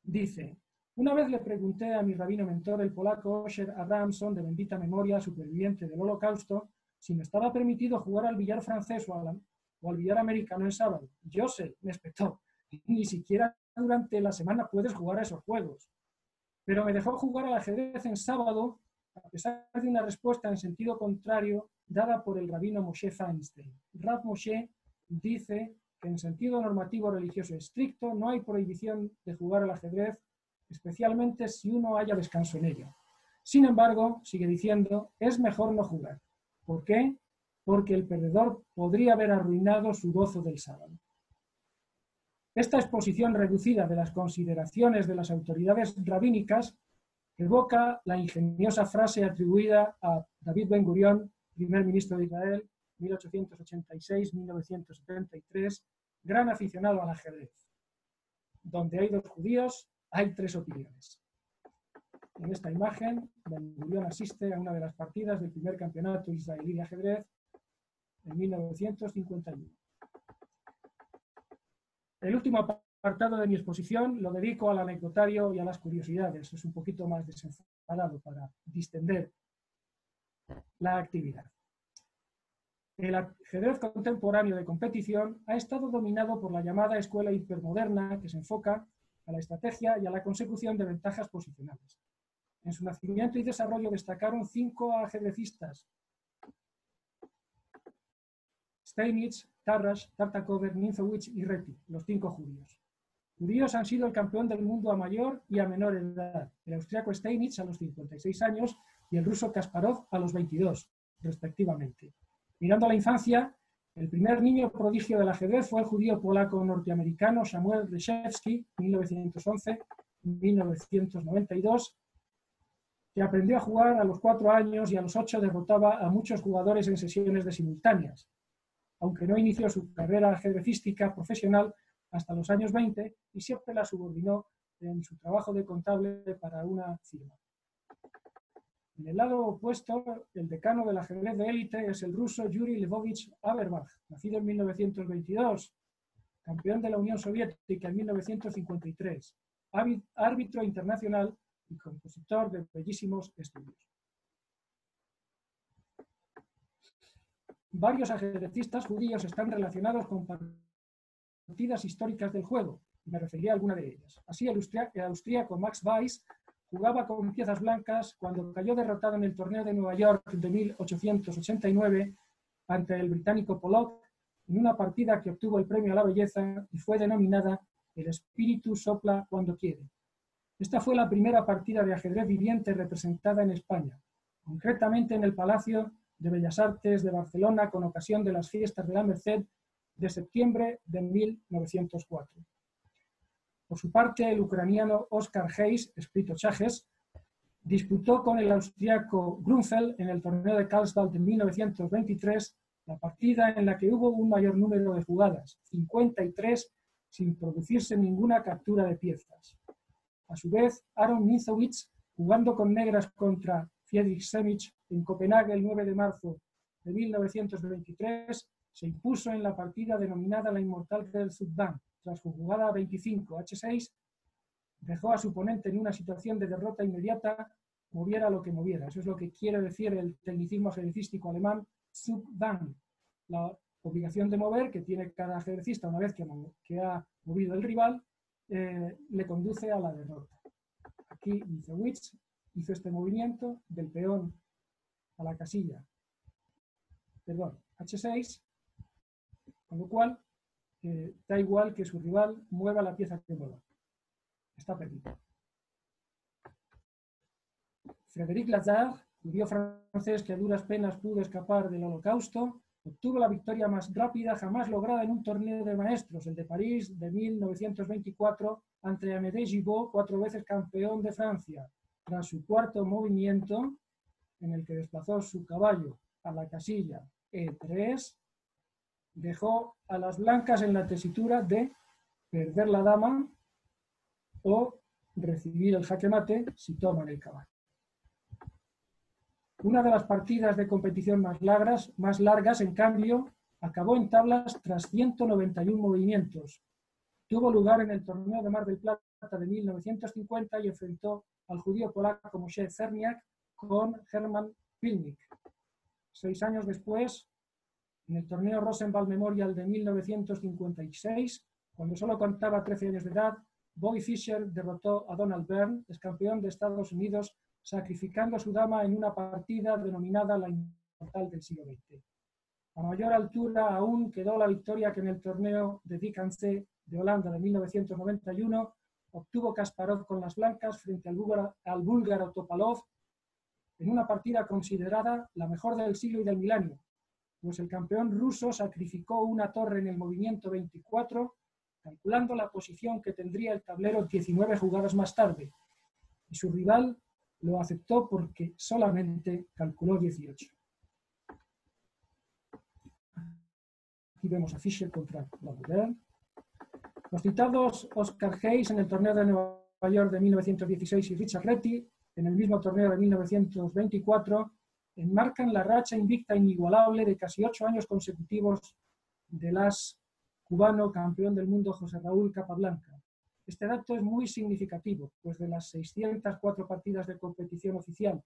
Dice, una vez le pregunté a mi rabino mentor, el polaco Osher Abrahamson, de bendita memoria, superviviente del holocausto, si me estaba permitido jugar al billar francés o al, o al billar americano en sábado. Yo sé, me espetó. Ni siquiera durante la semana puedes jugar a esos juegos. Pero me dejó jugar al ajedrez en sábado, a pesar de una respuesta en sentido contrario dada por el rabino Moshe Feinstein. Rav Moshe dice que en sentido normativo religioso estricto no hay prohibición de jugar al ajedrez, especialmente si uno haya descanso en ello. Sin embargo, sigue diciendo, es mejor no jugar. ¿Por qué? Porque el perdedor podría haber arruinado su gozo del sábado. Esta exposición reducida de las consideraciones de las autoridades rabínicas evoca la ingeniosa frase atribuida a David Ben Gurión, primer ministro de Israel, 1886-1973, gran aficionado al ajedrez. Donde hay dos judíos, hay tres opiniones. En esta imagen, Ben Gurión asiste a una de las partidas del primer campeonato israelí de ajedrez en 1951. El último apartado de mi exposición lo dedico al anecdotario y a las curiosidades. Es un poquito más desenfadado para distender la actividad. El ajedrez contemporáneo de competición ha estado dominado por la llamada escuela hipermoderna que se enfoca a la estrategia y a la consecución de ventajas posicionales. En su nacimiento y desarrollo destacaron cinco ajedrecistas Steinitz, Tarrasch, Tartakover, Ninzowitz y Reti, los cinco judíos. Judíos han sido el campeón del mundo a mayor y a menor edad. El austriaco Steinitz a los 56 años y el ruso Kasparov a los 22, respectivamente. Mirando a la infancia, el primer niño prodigio del ajedrez fue el judío polaco norteamericano Samuel Reshevsky, 1911-1992, que aprendió a jugar a los cuatro años y a los ocho derrotaba a muchos jugadores en sesiones de simultáneas, aunque no inició su carrera ajedrecística profesional hasta los años 20 y siempre la subordinó en su trabajo de contable para una firma. En el lado opuesto, el decano del ajedrez de élite es el ruso Yuri Levovich Averbach, nacido en 1922, campeón de la Unión Soviética en 1953, árbitro internacional y compositor de bellísimos estudios. Varios ajedrecistas judíos están relacionados con partidas históricas del juego, me referiré a alguna de ellas. Así, el austríaco Max Weiss jugaba con piezas blancas cuando cayó derrotado en el torneo de Nueva York de 1889 ante el británico Pollock en una partida que obtuvo el premio a la belleza y fue denominada El espíritu sopla cuando quiere. Esta fue la primera partida de ajedrez viviente representada en España, concretamente en el Palacio de Bellas Artes de Barcelona con ocasión de las fiestas de la Merced de septiembre de 1904. Por su parte, el ucraniano Oscar Hayes, escrito Chajes, disputó con el austriaco Grunfeld en el torneo de Karlsbad de 1923 la partida en la que hubo un mayor número de jugadas, 53, sin producirse ninguna captura de piezas. A su vez, Aaron Mizowicz, jugando con negras contra Friedrich Semich en Copenhague el 9 de marzo de 1923, se impuso en la partida denominada la Inmortal del Sudán, tras su jugada 25 H6, dejó a su oponente en una situación de derrota inmediata, moviera lo que moviera. Eso es lo que quiere decir el tecnicismo ajedrecístico alemán Subdan, la obligación de mover que tiene cada ajedrecista una vez que, ha movido el rival, eh, le conduce a la derrota. Aquí dice Witz, hizo este movimiento del peón a la casilla, perdón, H6, con lo cual da igual que su rival mueva la pieza que mueva. Está perdido. Frédéric Lazare, judío francés que a duras penas pudo escapar del holocausto, obtuvo la victoria más rápida jamás lograda en un torneo de maestros, el de París de 1924, ante Amédée Gibault, cuatro veces campeón de Francia. Tras su cuarto movimiento, en el que desplazó su caballo a la casilla E3, dejó a las blancas en la tesitura de perder la dama o recibir el jaque mate si toman el caballo. Una de las partidas de competición más largas, más largas, en cambio, acabó en tablas tras 191 movimientos. Tuvo lugar en el torneo de Mar del Plata de 1950 y enfrentó al judío polaco Moshe Cerniak con Hermann Pilnik. Seis años después, en el torneo Rosenwald Memorial de 1956, cuando solo contaba 13 años de edad, Bobby Fischer derrotó a Donald Byrne, ex campeón de Estados Unidos, sacrificando a su dama en una partida denominada la Inmortal del siglo XX. A mayor altura aún quedó la victoria que en el torneo de Dikansé de Holanda de 1991 obtuvo Kasparov con las blancas frente al búlgaro, al búlgaro Topalov en una partida considerada la mejor del siglo y del milenio, pues el campeón ruso sacrificó una torre en el movimiento 24, calculando la posición que tendría el tablero 19 jugadas más tarde, y su rival lo aceptó porque solamente calculó 18. Aquí vemos a Fischer contra Baudelaire. Los citados Oscar Hayes en el torneo de Nueva York de 1916 y Richard Retty en el mismo torneo de 1924 enmarcan la racha invicta inigualable de casi ocho años consecutivos del as cubano campeón del mundo José Raúl Capablanca. Este dato es muy significativo, pues de las 604 partidas de competición oficial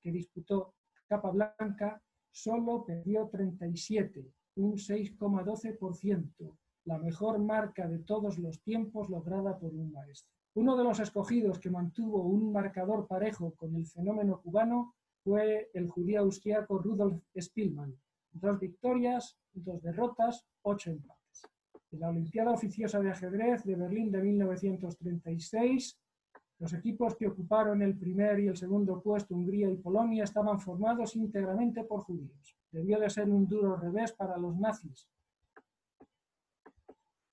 que disputó Capablanca, solo perdió 37, un 6,12%, la mejor marca de todos los tiempos lograda por un maestro. Uno de los escogidos que mantuvo un marcador parejo con el fenómeno cubano fue el judío austriaco Rudolf Spielmann. Dos victorias, dos derrotas, ocho empates. En la Olimpiada Oficiosa de Ajedrez de Berlín de 1936, los equipos que ocuparon el primer y el segundo puesto, Hungría y Polonia, estaban formados íntegramente por judíos. Debió de ser un duro revés para los nazis,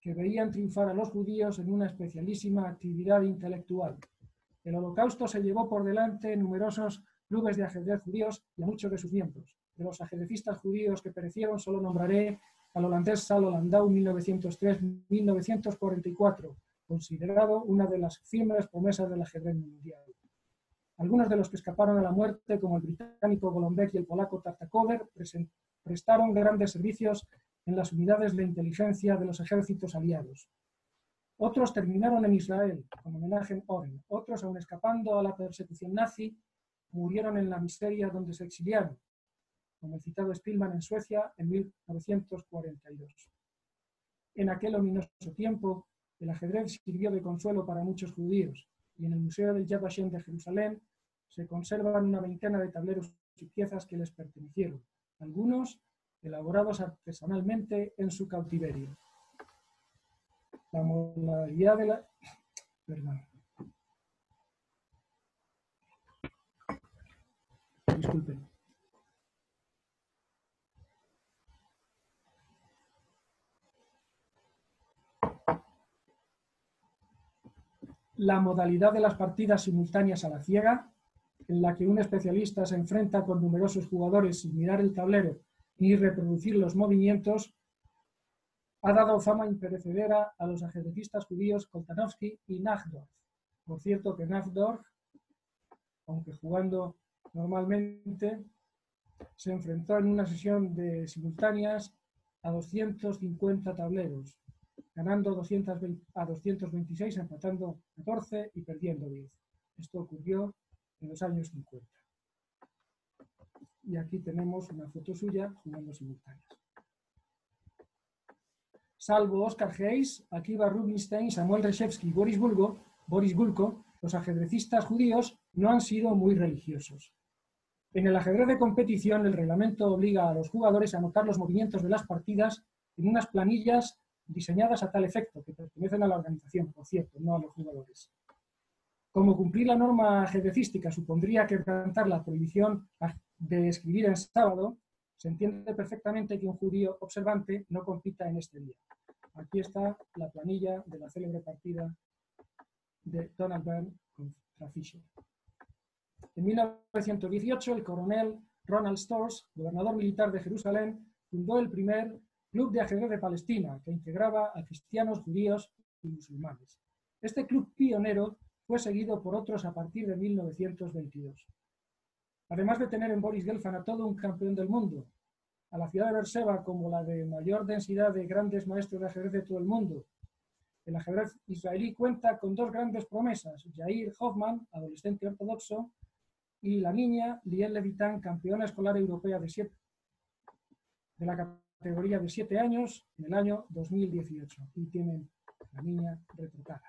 que veían triunfar a los judíos en una especialísima actividad intelectual. El holocausto se llevó por delante numerosos clubes de ajedrez judíos y a muchos de sus miembros. De los ajedrecistas judíos que perecieron, solo nombraré al holandés Salo Landau 1903-1944, considerado una de las firmes promesas del ajedrez mundial. Algunos de los que escaparon a la muerte, como el británico Golombek y el polaco Tartakover, prestaron grandes servicios en las unidades de inteligencia de los ejércitos aliados. Otros terminaron en Israel, como homenaje en Oren. Otros, aun escapando a la persecución nazi, murieron en la miseria donde se exiliaron, como el citado Spielmann en Suecia en 1942. En aquel ominoso tiempo, el ajedrez sirvió de consuelo para muchos judíos y en el Museo del Yad Vashem de Jerusalén se conservan una veintena de tableros y piezas que les pertenecieron, algunos elaborados artesanalmente en su cautiverio. La modalidad de la... Perdón. Disculpen. La modalidad de las partidas simultáneas a la ciega, en la que un especialista se enfrenta con numerosos jugadores sin mirar el tablero y reproducir los movimientos, ha dado fama imperecedera a los ajedrecistas judíos Koltanovsky y Nachdorf. Por cierto que Nachdorf, aunque jugando normalmente, se enfrentó en una sesión de simultáneas a 250 tableros, ganando 220, a 226, empatando 14 y perdiendo 10. Esto ocurrió en los años 50 y aquí tenemos una foto suya jugando simultáneas. Salvo Oscar Hayes, Akiva Rubinstein, Samuel Reshevsky y Boris, Bulgo, Boris Gulko, los ajedrecistas judíos no han sido muy religiosos. En el ajedrez de competición, el reglamento obliga a los jugadores a anotar los movimientos de las partidas en unas planillas diseñadas a tal efecto, que pertenecen a la organización, por cierto, no a los jugadores. Como cumplir la norma ajedrecística supondría quebrantar la prohibición de escribir en sábado, se entiende perfectamente que un judío observante no compita en este día. Aquí está la planilla de la célebre partida de Donald Byrne contra Fisher. En 1918, el coronel Ronald Storrs, gobernador militar de Jerusalén, fundó el primer Club de Ajedrez de Palestina, que integraba a cristianos, judíos y musulmanes. Este club pionero fue seguido por otros a partir de 1922 además de tener en Boris Gelfand a todo un campeón del mundo, a la ciudad de Berseba como la de mayor densidad de grandes maestros de ajedrez de todo el mundo. El ajedrez israelí cuenta con dos grandes promesas, Jair Hoffman, adolescente ortodoxo, y la niña Liel Levitan, campeona escolar europea de, siete, de la categoría de 7 años en el año 2018. Y tienen la niña retocada.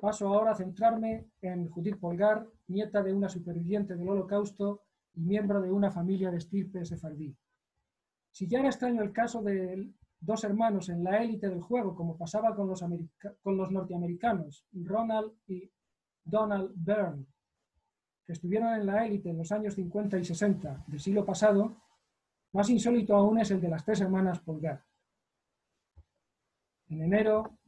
Paso ahora a centrarme en Judith Polgar, nieta de una superviviente del Holocausto y miembro de una familia de estirpe sefardí. Si ya era extraño el caso de dos hermanos en la élite del juego, como pasaba con los, con los norteamericanos, Ronald y Donald Byrne, que estuvieron en la élite en los años 50 y 60 del siglo pasado, más insólito aún es el de las tres hermanas Polgar. En enero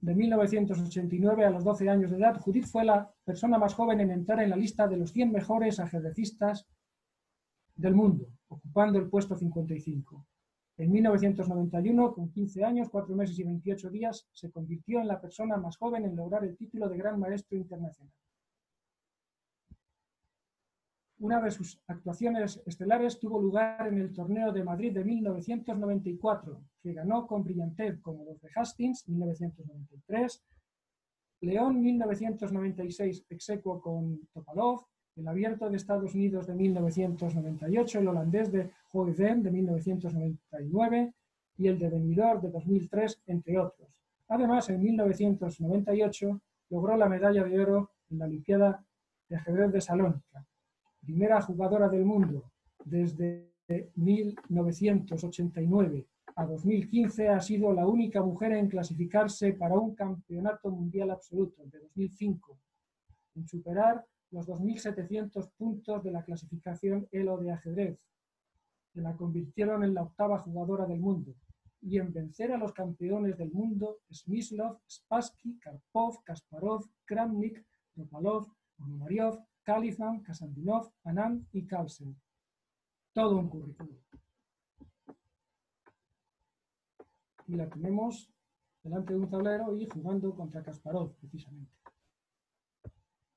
de 1989 a los 12 años de edad, Judith fue la persona más joven en entrar en la lista de los 100 mejores ajedrecistas del mundo, ocupando el puesto 55. En 1991, con 15 años, 4 meses y 28 días, se convirtió en la persona más joven en lograr el título de Gran Maestro Internacional. Una de sus actuaciones estelares tuvo lugar en el torneo de Madrid de 1994, que ganó con brillantez como los de Hastings 1993, León 1996 execuo con Topalov, el abierto de Estados Unidos de 1998, el holandés de Hoyden de 1999 y el de Benidorm de 2003, entre otros. Además, en 1998 logró la medalla de oro en la Olimpiada de Ajedrez de Salónica primera jugadora del mundo desde 1989 a 2015 ha sido la única mujer en clasificarse para un campeonato mundial absoluto, de 2005, en superar los 2.700 puntos de la clasificación ELO de ajedrez, que la convirtieron en la octava jugadora del mundo, y en vencer a los campeones del mundo Smyslov, Spassky, Karpov, Kasparov, Kramnik, Topalov, Ponomariov, Kalifan, Kasandinov, Anand y Carlsen. Todo un currículum. Y la tenemos delante de un tablero y jugando contra Kasparov, precisamente.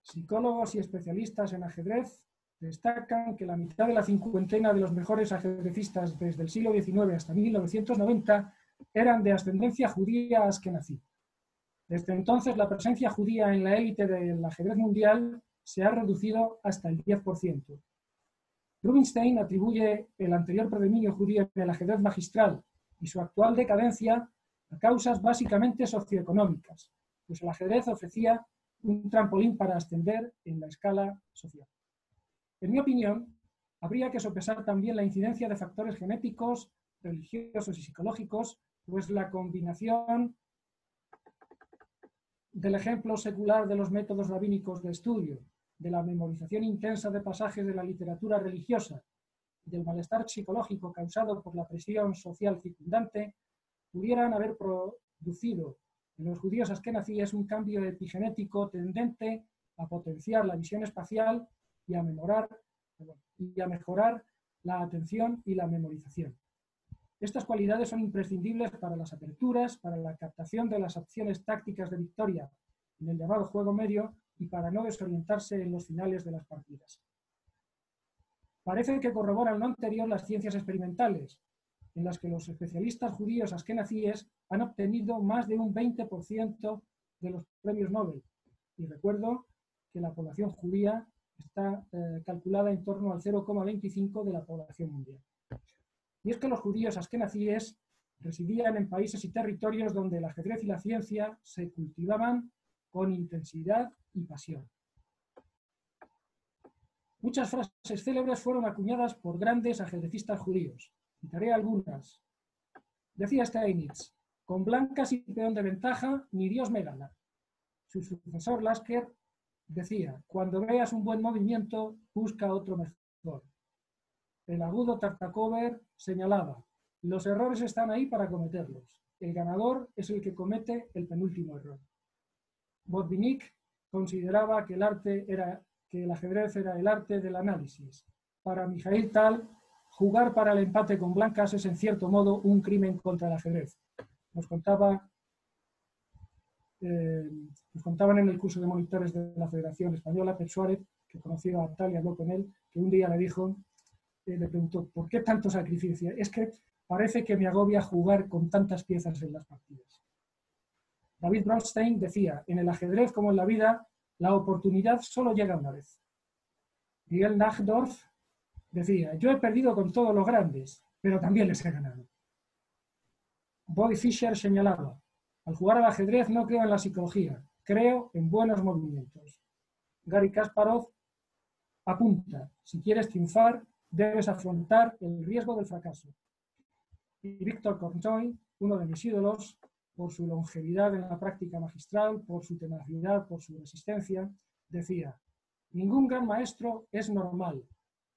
Psicólogos y especialistas en ajedrez destacan que la mitad de la cincuentena de los mejores ajedrecistas desde el siglo XIX hasta 1990 eran de ascendencia judía askenazí. Desde entonces, la presencia judía en la élite del ajedrez mundial se ha reducido hasta el 10%. Rubinstein atribuye el anterior predominio judío en el ajedrez magistral y su actual decadencia a causas básicamente socioeconómicas, pues el ajedrez ofrecía un trampolín para ascender en la escala social. En mi opinión, habría que sopesar también la incidencia de factores genéticos, religiosos y psicológicos, pues la combinación del ejemplo secular de los métodos rabínicos de estudio, de la memorización intensa de pasajes de la literatura religiosa y del malestar psicológico causado por la presión social circundante, pudieran haber producido en los judíos askenazíes un cambio epigenético tendente a potenciar la visión espacial y a, y a mejorar la atención y la memorización. Estas cualidades son imprescindibles para las aperturas, para la captación de las acciones tácticas de victoria en el llamado juego medio y para no desorientarse en los finales de las partidas. Parece que corroboran lo anterior las ciencias experimentales, en las que los especialistas judíos askenazíes han obtenido más de un 20% de los premios Nobel. Y recuerdo que la población judía está eh, calculada en torno al 0,25 de la población mundial. Y es que los judíos askenazíes residían en países y territorios donde el ajedrez y la ciencia se cultivaban con intensidad y pasión. Muchas frases célebres fueron acuñadas por grandes ajedrecistas judíos. Citaré algunas. Decía Steinitz, con blancas y peón de ventaja, ni Dios me gana. Su sucesor Lasker decía, cuando veas un buen movimiento, busca otro mejor. El agudo Tartakover señalaba, los errores están ahí para cometerlos. El ganador es el que comete el penúltimo error. Botvinnik consideraba que el arte era que el ajedrez era el arte del análisis. Para Mijail Tal, jugar para el empate con blancas es en cierto modo un crimen contra el ajedrez. Nos contaba eh, nos contaban en el curso de monitores de la Federación Española, Pep Suárez, que conoció a Tal y habló con él, que un día le dijo, eh, le preguntó, ¿por qué tanto sacrificio? Es que parece que me agobia jugar con tantas piezas en las partidas. David Bronstein decía, en el ajedrez como en la vida, la oportunidad solo llega una vez. Miguel Nachdorf decía, yo he perdido con todos los grandes, pero también les he ganado. Bobby Fischer señalaba, al jugar al ajedrez no creo en la psicología, creo en buenos movimientos. Gary Kasparov apunta, si quieres triunfar, debes afrontar el riesgo del fracaso. Y Víctor Corntoy, uno de mis ídolos, por su longevidad en la práctica magistral, por su tenacidad, por su resistencia, decía, ningún gran maestro es normal,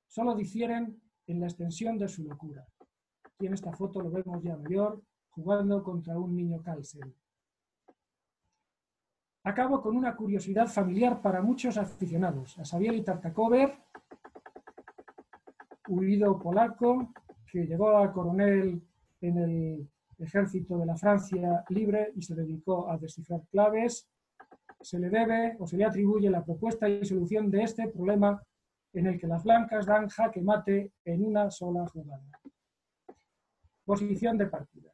solo difieren en la extensión de su locura. Aquí en esta foto lo vemos ya mayor, jugando contra un niño Carlsen. Acabo con una curiosidad familiar para muchos aficionados. A Sabiel Tartakover, huido polaco, que llegó a coronel en el ejército de la Francia libre y se dedicó a descifrar claves, se le debe o se le atribuye la propuesta y solución de este problema en el que las blancas dan jaque mate en una sola jugada. Posición de partida.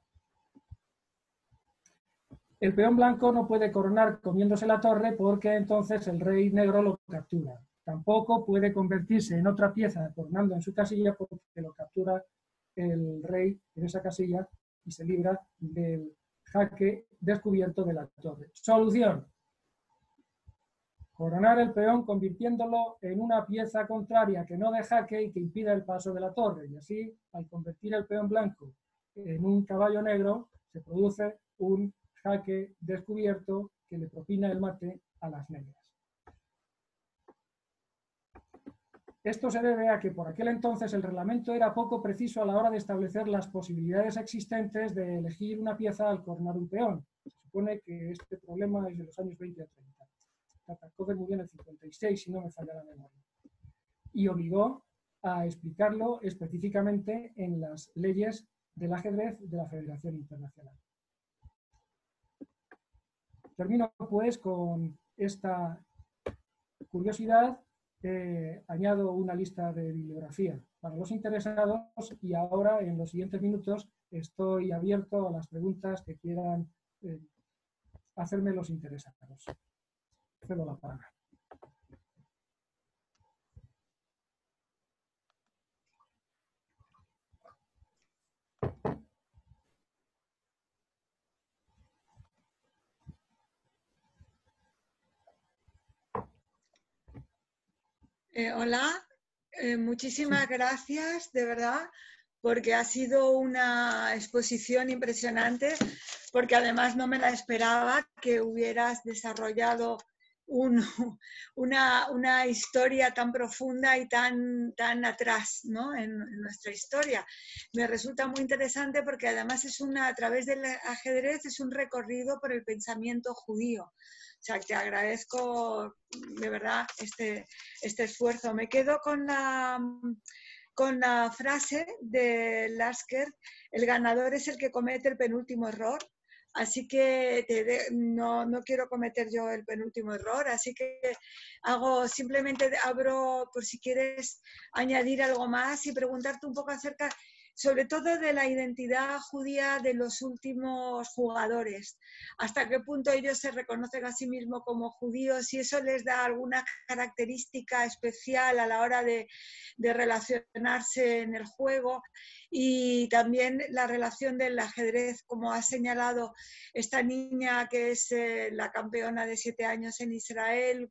El peón blanco no puede coronar comiéndose la torre porque entonces el rey negro lo captura. Tampoco puede convertirse en otra pieza coronando en su casilla porque lo captura el rey en esa casilla y se libra del jaque descubierto de la torre. Solución. Coronar el peón convirtiéndolo en una pieza contraria que no de jaque y que impida el paso de la torre. Y así, al convertir el peón blanco en un caballo negro, se produce un jaque descubierto que le propina el mate a las negras. Esto se debe a que por aquel entonces el reglamento era poco preciso a la hora de establecer las posibilidades existentes de elegir una pieza al coronar un peón. Se supone que este problema es de los años 20 a 30. Atacó muy bien el 56, si no me falla la memoria. Y obligó a explicarlo específicamente en las leyes del ajedrez de la Federación Internacional. Termino pues con esta curiosidad eh, añado una lista de bibliografía para los interesados y ahora en los siguientes minutos estoy abierto a las preguntas que quieran eh, hacerme los interesados. Cedo la palabra. Eh, hola, eh, muchísimas gracias, de verdad, porque ha sido una exposición impresionante, porque además no me la esperaba que hubieras desarrollado una, historia tan profunda y tan, tan atrás ¿no? en, nuestra historia. Me resulta muy interesante porque además es una, a través del ajedrez, es un recorrido por el pensamiento judío. O sea, te agradezco de verdad este, este esfuerzo. Me quedo con la, con la frase de Lasker, el ganador es el que comete el penúltimo error. Así que no, no, quiero cometer yo el penúltimo error, así que hago simplemente abro por si quieres añadir algo más y preguntarte un poco acerca sobre todo de la identidad judía de los últimos jugadores, hasta qué punto ellos se reconocen a sí mismos como judíos y eso les da alguna característica especial a la hora de, relacionarse en el juego. Y también la relación del ajedrez, como ha señalado esta niña que es eh, la campeona de siete años en Israel,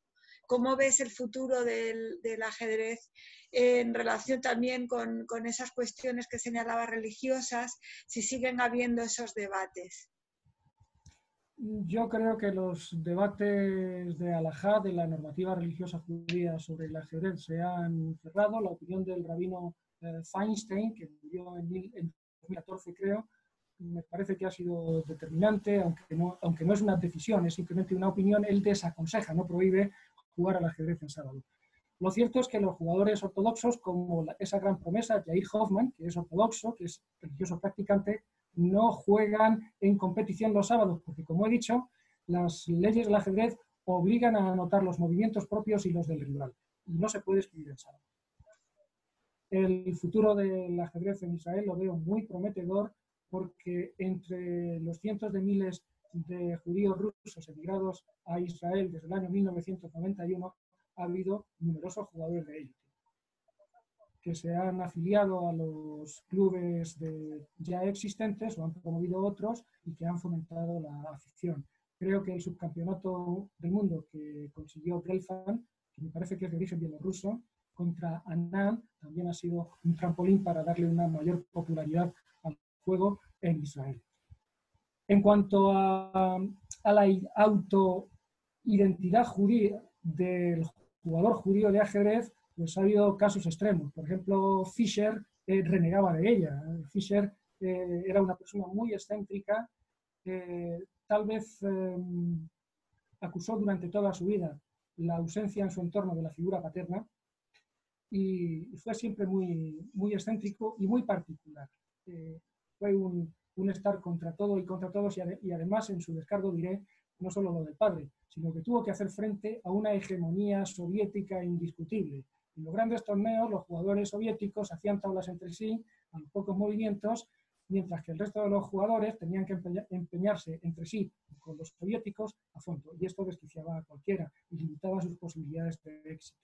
¿cómo ves el futuro del, ajedrez en relación también con, esas cuestiones que señalaba religiosas, si siguen habiendo esos debates. Yo creo que los debates de Alajá, de la normativa religiosa judía sobre el ajedrez, se han cerrado. La opinión del rabino eh, Feinstein, que murió en, 2014, creo, me parece que ha sido determinante, aunque no es una decisión, es simplemente una opinión, él desaconseja, no prohíbe jugar al ajedrez en sábado. Lo cierto es que los jugadores ortodoxos, como esa gran promesa, Jair Hoffman, que es ortodoxo, que es religioso practicante, no juegan en competición los sábados, porque como he dicho, las leyes del ajedrez obligan a anotar los movimientos propios y los del rival, y no se puede escribir el sábado. El futuro del ajedrez en Israel lo veo muy prometedor porque entre los cientos de miles de judíos rusos emigrados a Israel desde el año 1991 ha habido numerosos jugadores de élite que se han afiliado a los clubes ya existentes o han promovido otros y que han fomentado la afición. Creo que el subcampeonato del mundo que consiguió Delfan, que me parece que es de origen bielorruso, contra Annan, también ha sido un trampolín para darle una mayor popularidad al juego en Israel. En cuanto a, la autoidentidad judía del jugador judío de ajedrez, pues ha habido casos extremos. Por ejemplo, Fischer eh, renegaba de ella. Fischer eh, era una persona muy excéntrica, tal vez acusó durante toda su vida la ausencia en su entorno de la figura paterna y fue siempre muy, muy excéntrico y muy particular. Eh, fue un, un, estar contra todo y contra todos y, además en su descargo diré no solo lo del padre, sino que tuvo que hacer frente a una hegemonía soviética indiscutible. En los grandes torneos, los jugadores soviéticos hacían tablas entre sí a los pocos movimientos, mientras que el resto de los jugadores tenían que empeñarse entre sí con los soviéticos a fondo, y esto desquiciaba a cualquiera y limitaba sus posibilidades de éxito.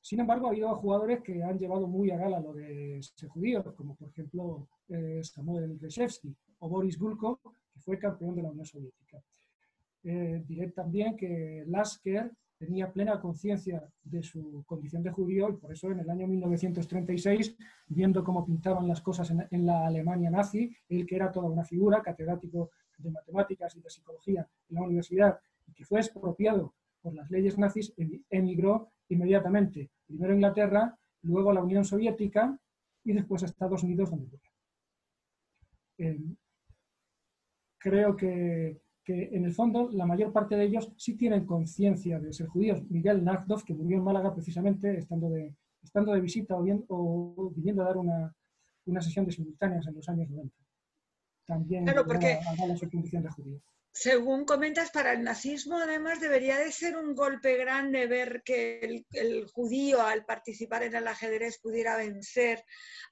Sin embargo, ha habido jugadores que han llevado muy a gala lo de ser judío, como por ejemplo eh, Samuel Reshevsky o Boris Gulko, que fue campeón de la Unión Soviética. Eh, diré también que Lasker tenía plena conciencia de su condición de judío y por eso en el año 1936, viendo cómo pintaban las cosas en, la Alemania nazi, él que era toda una figura, catedrático de matemáticas y de psicología en la universidad, y que fue expropiado por las leyes nazis, emigró inmediatamente, primero a Inglaterra, luego a la Unión Soviética y después a Estados Unidos, donde eh, creo que que en el fondo la mayor parte de ellos sí tienen conciencia de ser judíos. Miguel Nagdov, que murió en Málaga precisamente estando de, estando de visita o, bien, o viniendo a dar una, una, sesión de simultáneas en los años 90. También claro, porque a, su condición de judío. Según comentas, para el nazismo además debería de ser un golpe grande ver que el, judío al participar en el ajedrez pudiera vencer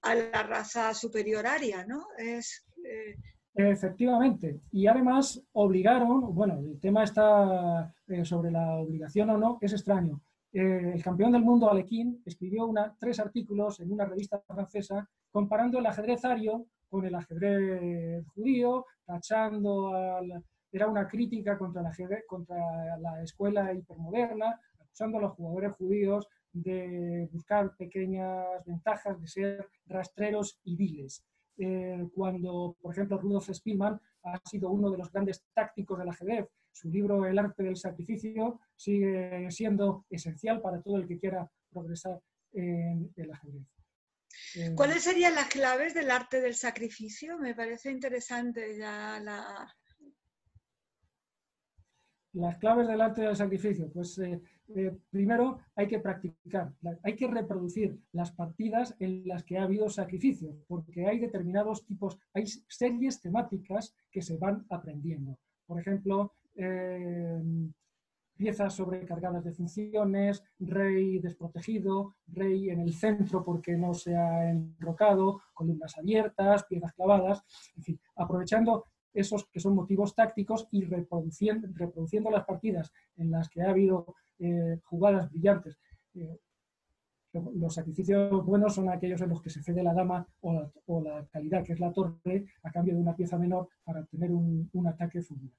a la raza superior aria, ¿no? Es, eh, Efectivamente. Y además obligaron, bueno, el tema está eh, sobre la obligación o no, es extraño. Eh, el campeón del mundo, Alequín, escribió una, tres artículos en una revista francesa comparando el ajedrez ario con el ajedrez judío, tachando al, era una crítica contra la, contra la escuela hipermoderna, acusando a los jugadores judíos de buscar pequeñas ventajas, de ser rastreros y viles. Eh, cuando, por ejemplo, Rudolf Spielmann ha sido uno de los grandes tácticos del ajedrez. Su libro El arte del sacrificio sigue siendo esencial para todo el que quiera progresar en el ajedrez. Eh, ¿Cuáles serían las claves del arte del sacrificio? Me parece interesante ya la, las claves del arte del sacrificio, pues eh, eh, primero hay que practicar, hay que reproducir las partidas en las que ha habido sacrificio, porque hay determinados tipos, hay series temáticas que se van aprendiendo. Por ejemplo, eh, piezas sobrecargadas de funciones, rey desprotegido, rey en el centro porque no se ha enrocado, columnas abiertas, piezas clavadas, en fin, aprovechando esos que son motivos tácticos y reproduciendo, reproduciendo las partidas en las que ha habido eh, jugadas brillantes. Eh, los sacrificios buenos son aquellos en los que se cede la dama o la, calidad, que es la torre, a cambio de una pieza menor para obtener un, ataque fulminante.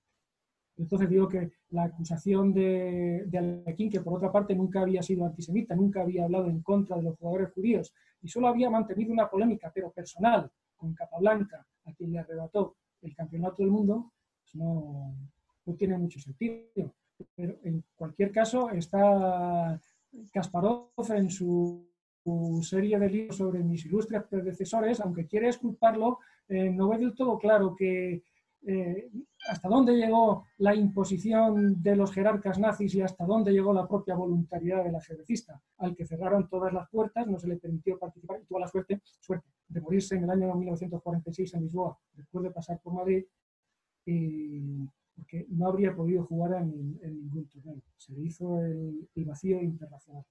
Entonces digo que la acusación de, de Alequín, que por otra parte nunca había sido antisemita, nunca había hablado en contra de los jugadores judíos y solo había mantenido una polémica, pero personal, con Capablanca, a quien le arrebató el campeonato del mundo pues no, no, tiene mucho sentido. Pero en cualquier caso, está Kasparov en su, serie de libros sobre mis ilustres predecesores, aunque quiere esculparlo, eh, no ve del todo claro que eh, hasta dónde llegó la imposición de los jerarcas nazis y hasta dónde llegó la propia voluntariedad del ajedrecista, al que cerraron todas las puertas, no se le permitió participar y tuvo la suerte, suerte de morirse en el año 1946 en Lisboa, después de pasar por Madrid, porque no habría podido jugar en, ningún torneo. Se le hizo el vacío internacional.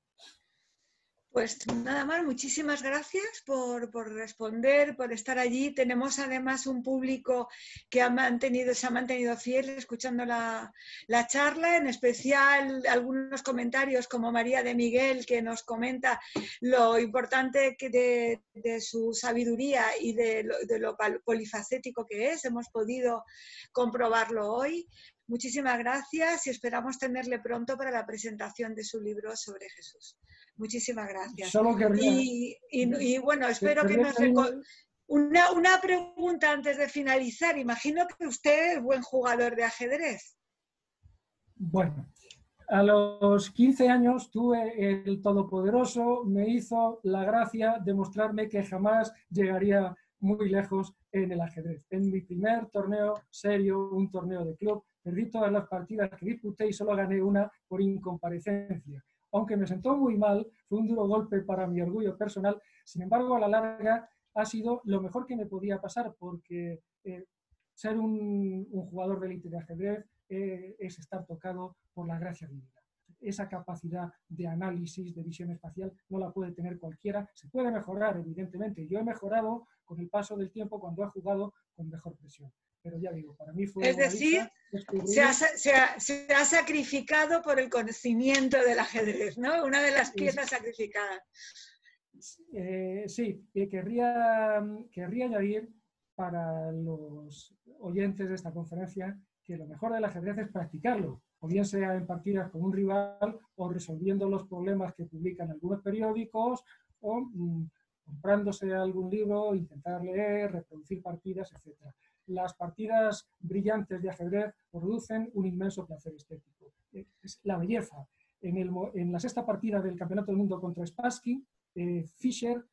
Pues nada más, muchísimas gracias por, responder, por estar allí. Tenemos además un público que ha mantenido, se ha mantenido fiel escuchando la, charla, en especial algunos comentarios como María de Miguel, que nos comenta lo importante que de, su sabiduría y de lo, de lo polifacético que es. Hemos podido comprobarlo hoy. Muchísimas gracias y esperamos tenerle pronto para la presentación de su libro sobre Jesús. Muchísimas gracias. y, bueno, espero que nos... Una, una pregunta antes de finalizar. Imagino que usted es buen jugador de ajedrez. Bueno, a los 15 años tuve el Todopoderoso, me hizo la gracia de mostrarme que jamás llegaría muy lejos en el ajedrez. En mi primer torneo serio, un torneo de club, perdí todas las partidas que disputé y solo gané una por incomparecencia aunque me sentó muy mal, fue un duro golpe para mi orgullo personal, sin embargo, a la larga ha sido lo mejor que me podía pasar, porque eh, ser un, jugador de élite de ajedrez eh, es estar tocado por la gracia divina. Esa capacidad de análisis, de visión espacial, no la puede tener cualquiera. Se puede mejorar, evidentemente. Yo he mejorado con el paso del tiempo cuando he jugado con mejor presión pero ya digo, para mí fue... Es decir, se ha, sacrificado por el conocimiento del ajedrez, ¿no? Una de las piezas sacrificadas. Eh, sí, querría, querría añadir para los oyentes de esta conferencia que lo mejor del ajedrez es practicarlo, o bien sea en partidas con un rival o resolviendo los problemas que publican algunos periódicos o mm, comprándose algún libro, intentar leer, reproducir partidas, etc. Las partidas brillantes de ajedrez producen un inmenso placer estético. Es la belleza. En, la sexta partida del Campeonato del Mundo contra Spassky, eh, Fischer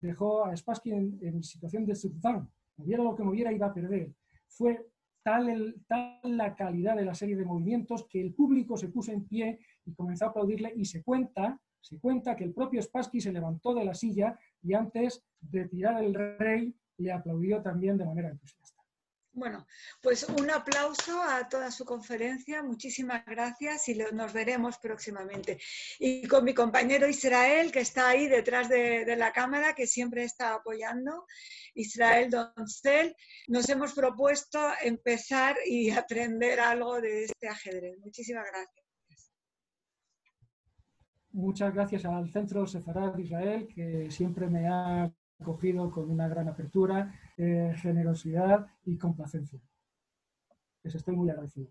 dejó a Spassky en, situación de subdown. Moviera lo que moviera, iba a perder. Fue tal, la calidad de la serie de movimientos que el público se puso en pie y comenzó a aplaudirle y se cuenta, se cuenta que el propio Spassky se levantó de la silla y antes de tirar el rey le aplaudió también de manera entusiasta. Bueno, pues un aplauso a toda su conferencia, muchísimas gracias y nos veremos próximamente. Y con mi compañero Israel, que está ahí detrás de, la cámara, que siempre está apoyando, Israel Doncel, nos hemos propuesto empezar y aprender algo de este ajedrez. Muchísimas gracias. Muchas gracias al Centro Sefarad Israel, que siempre me ha acogido con una gran apertura, generosidad y complacencia. Les estoy muy agradecido.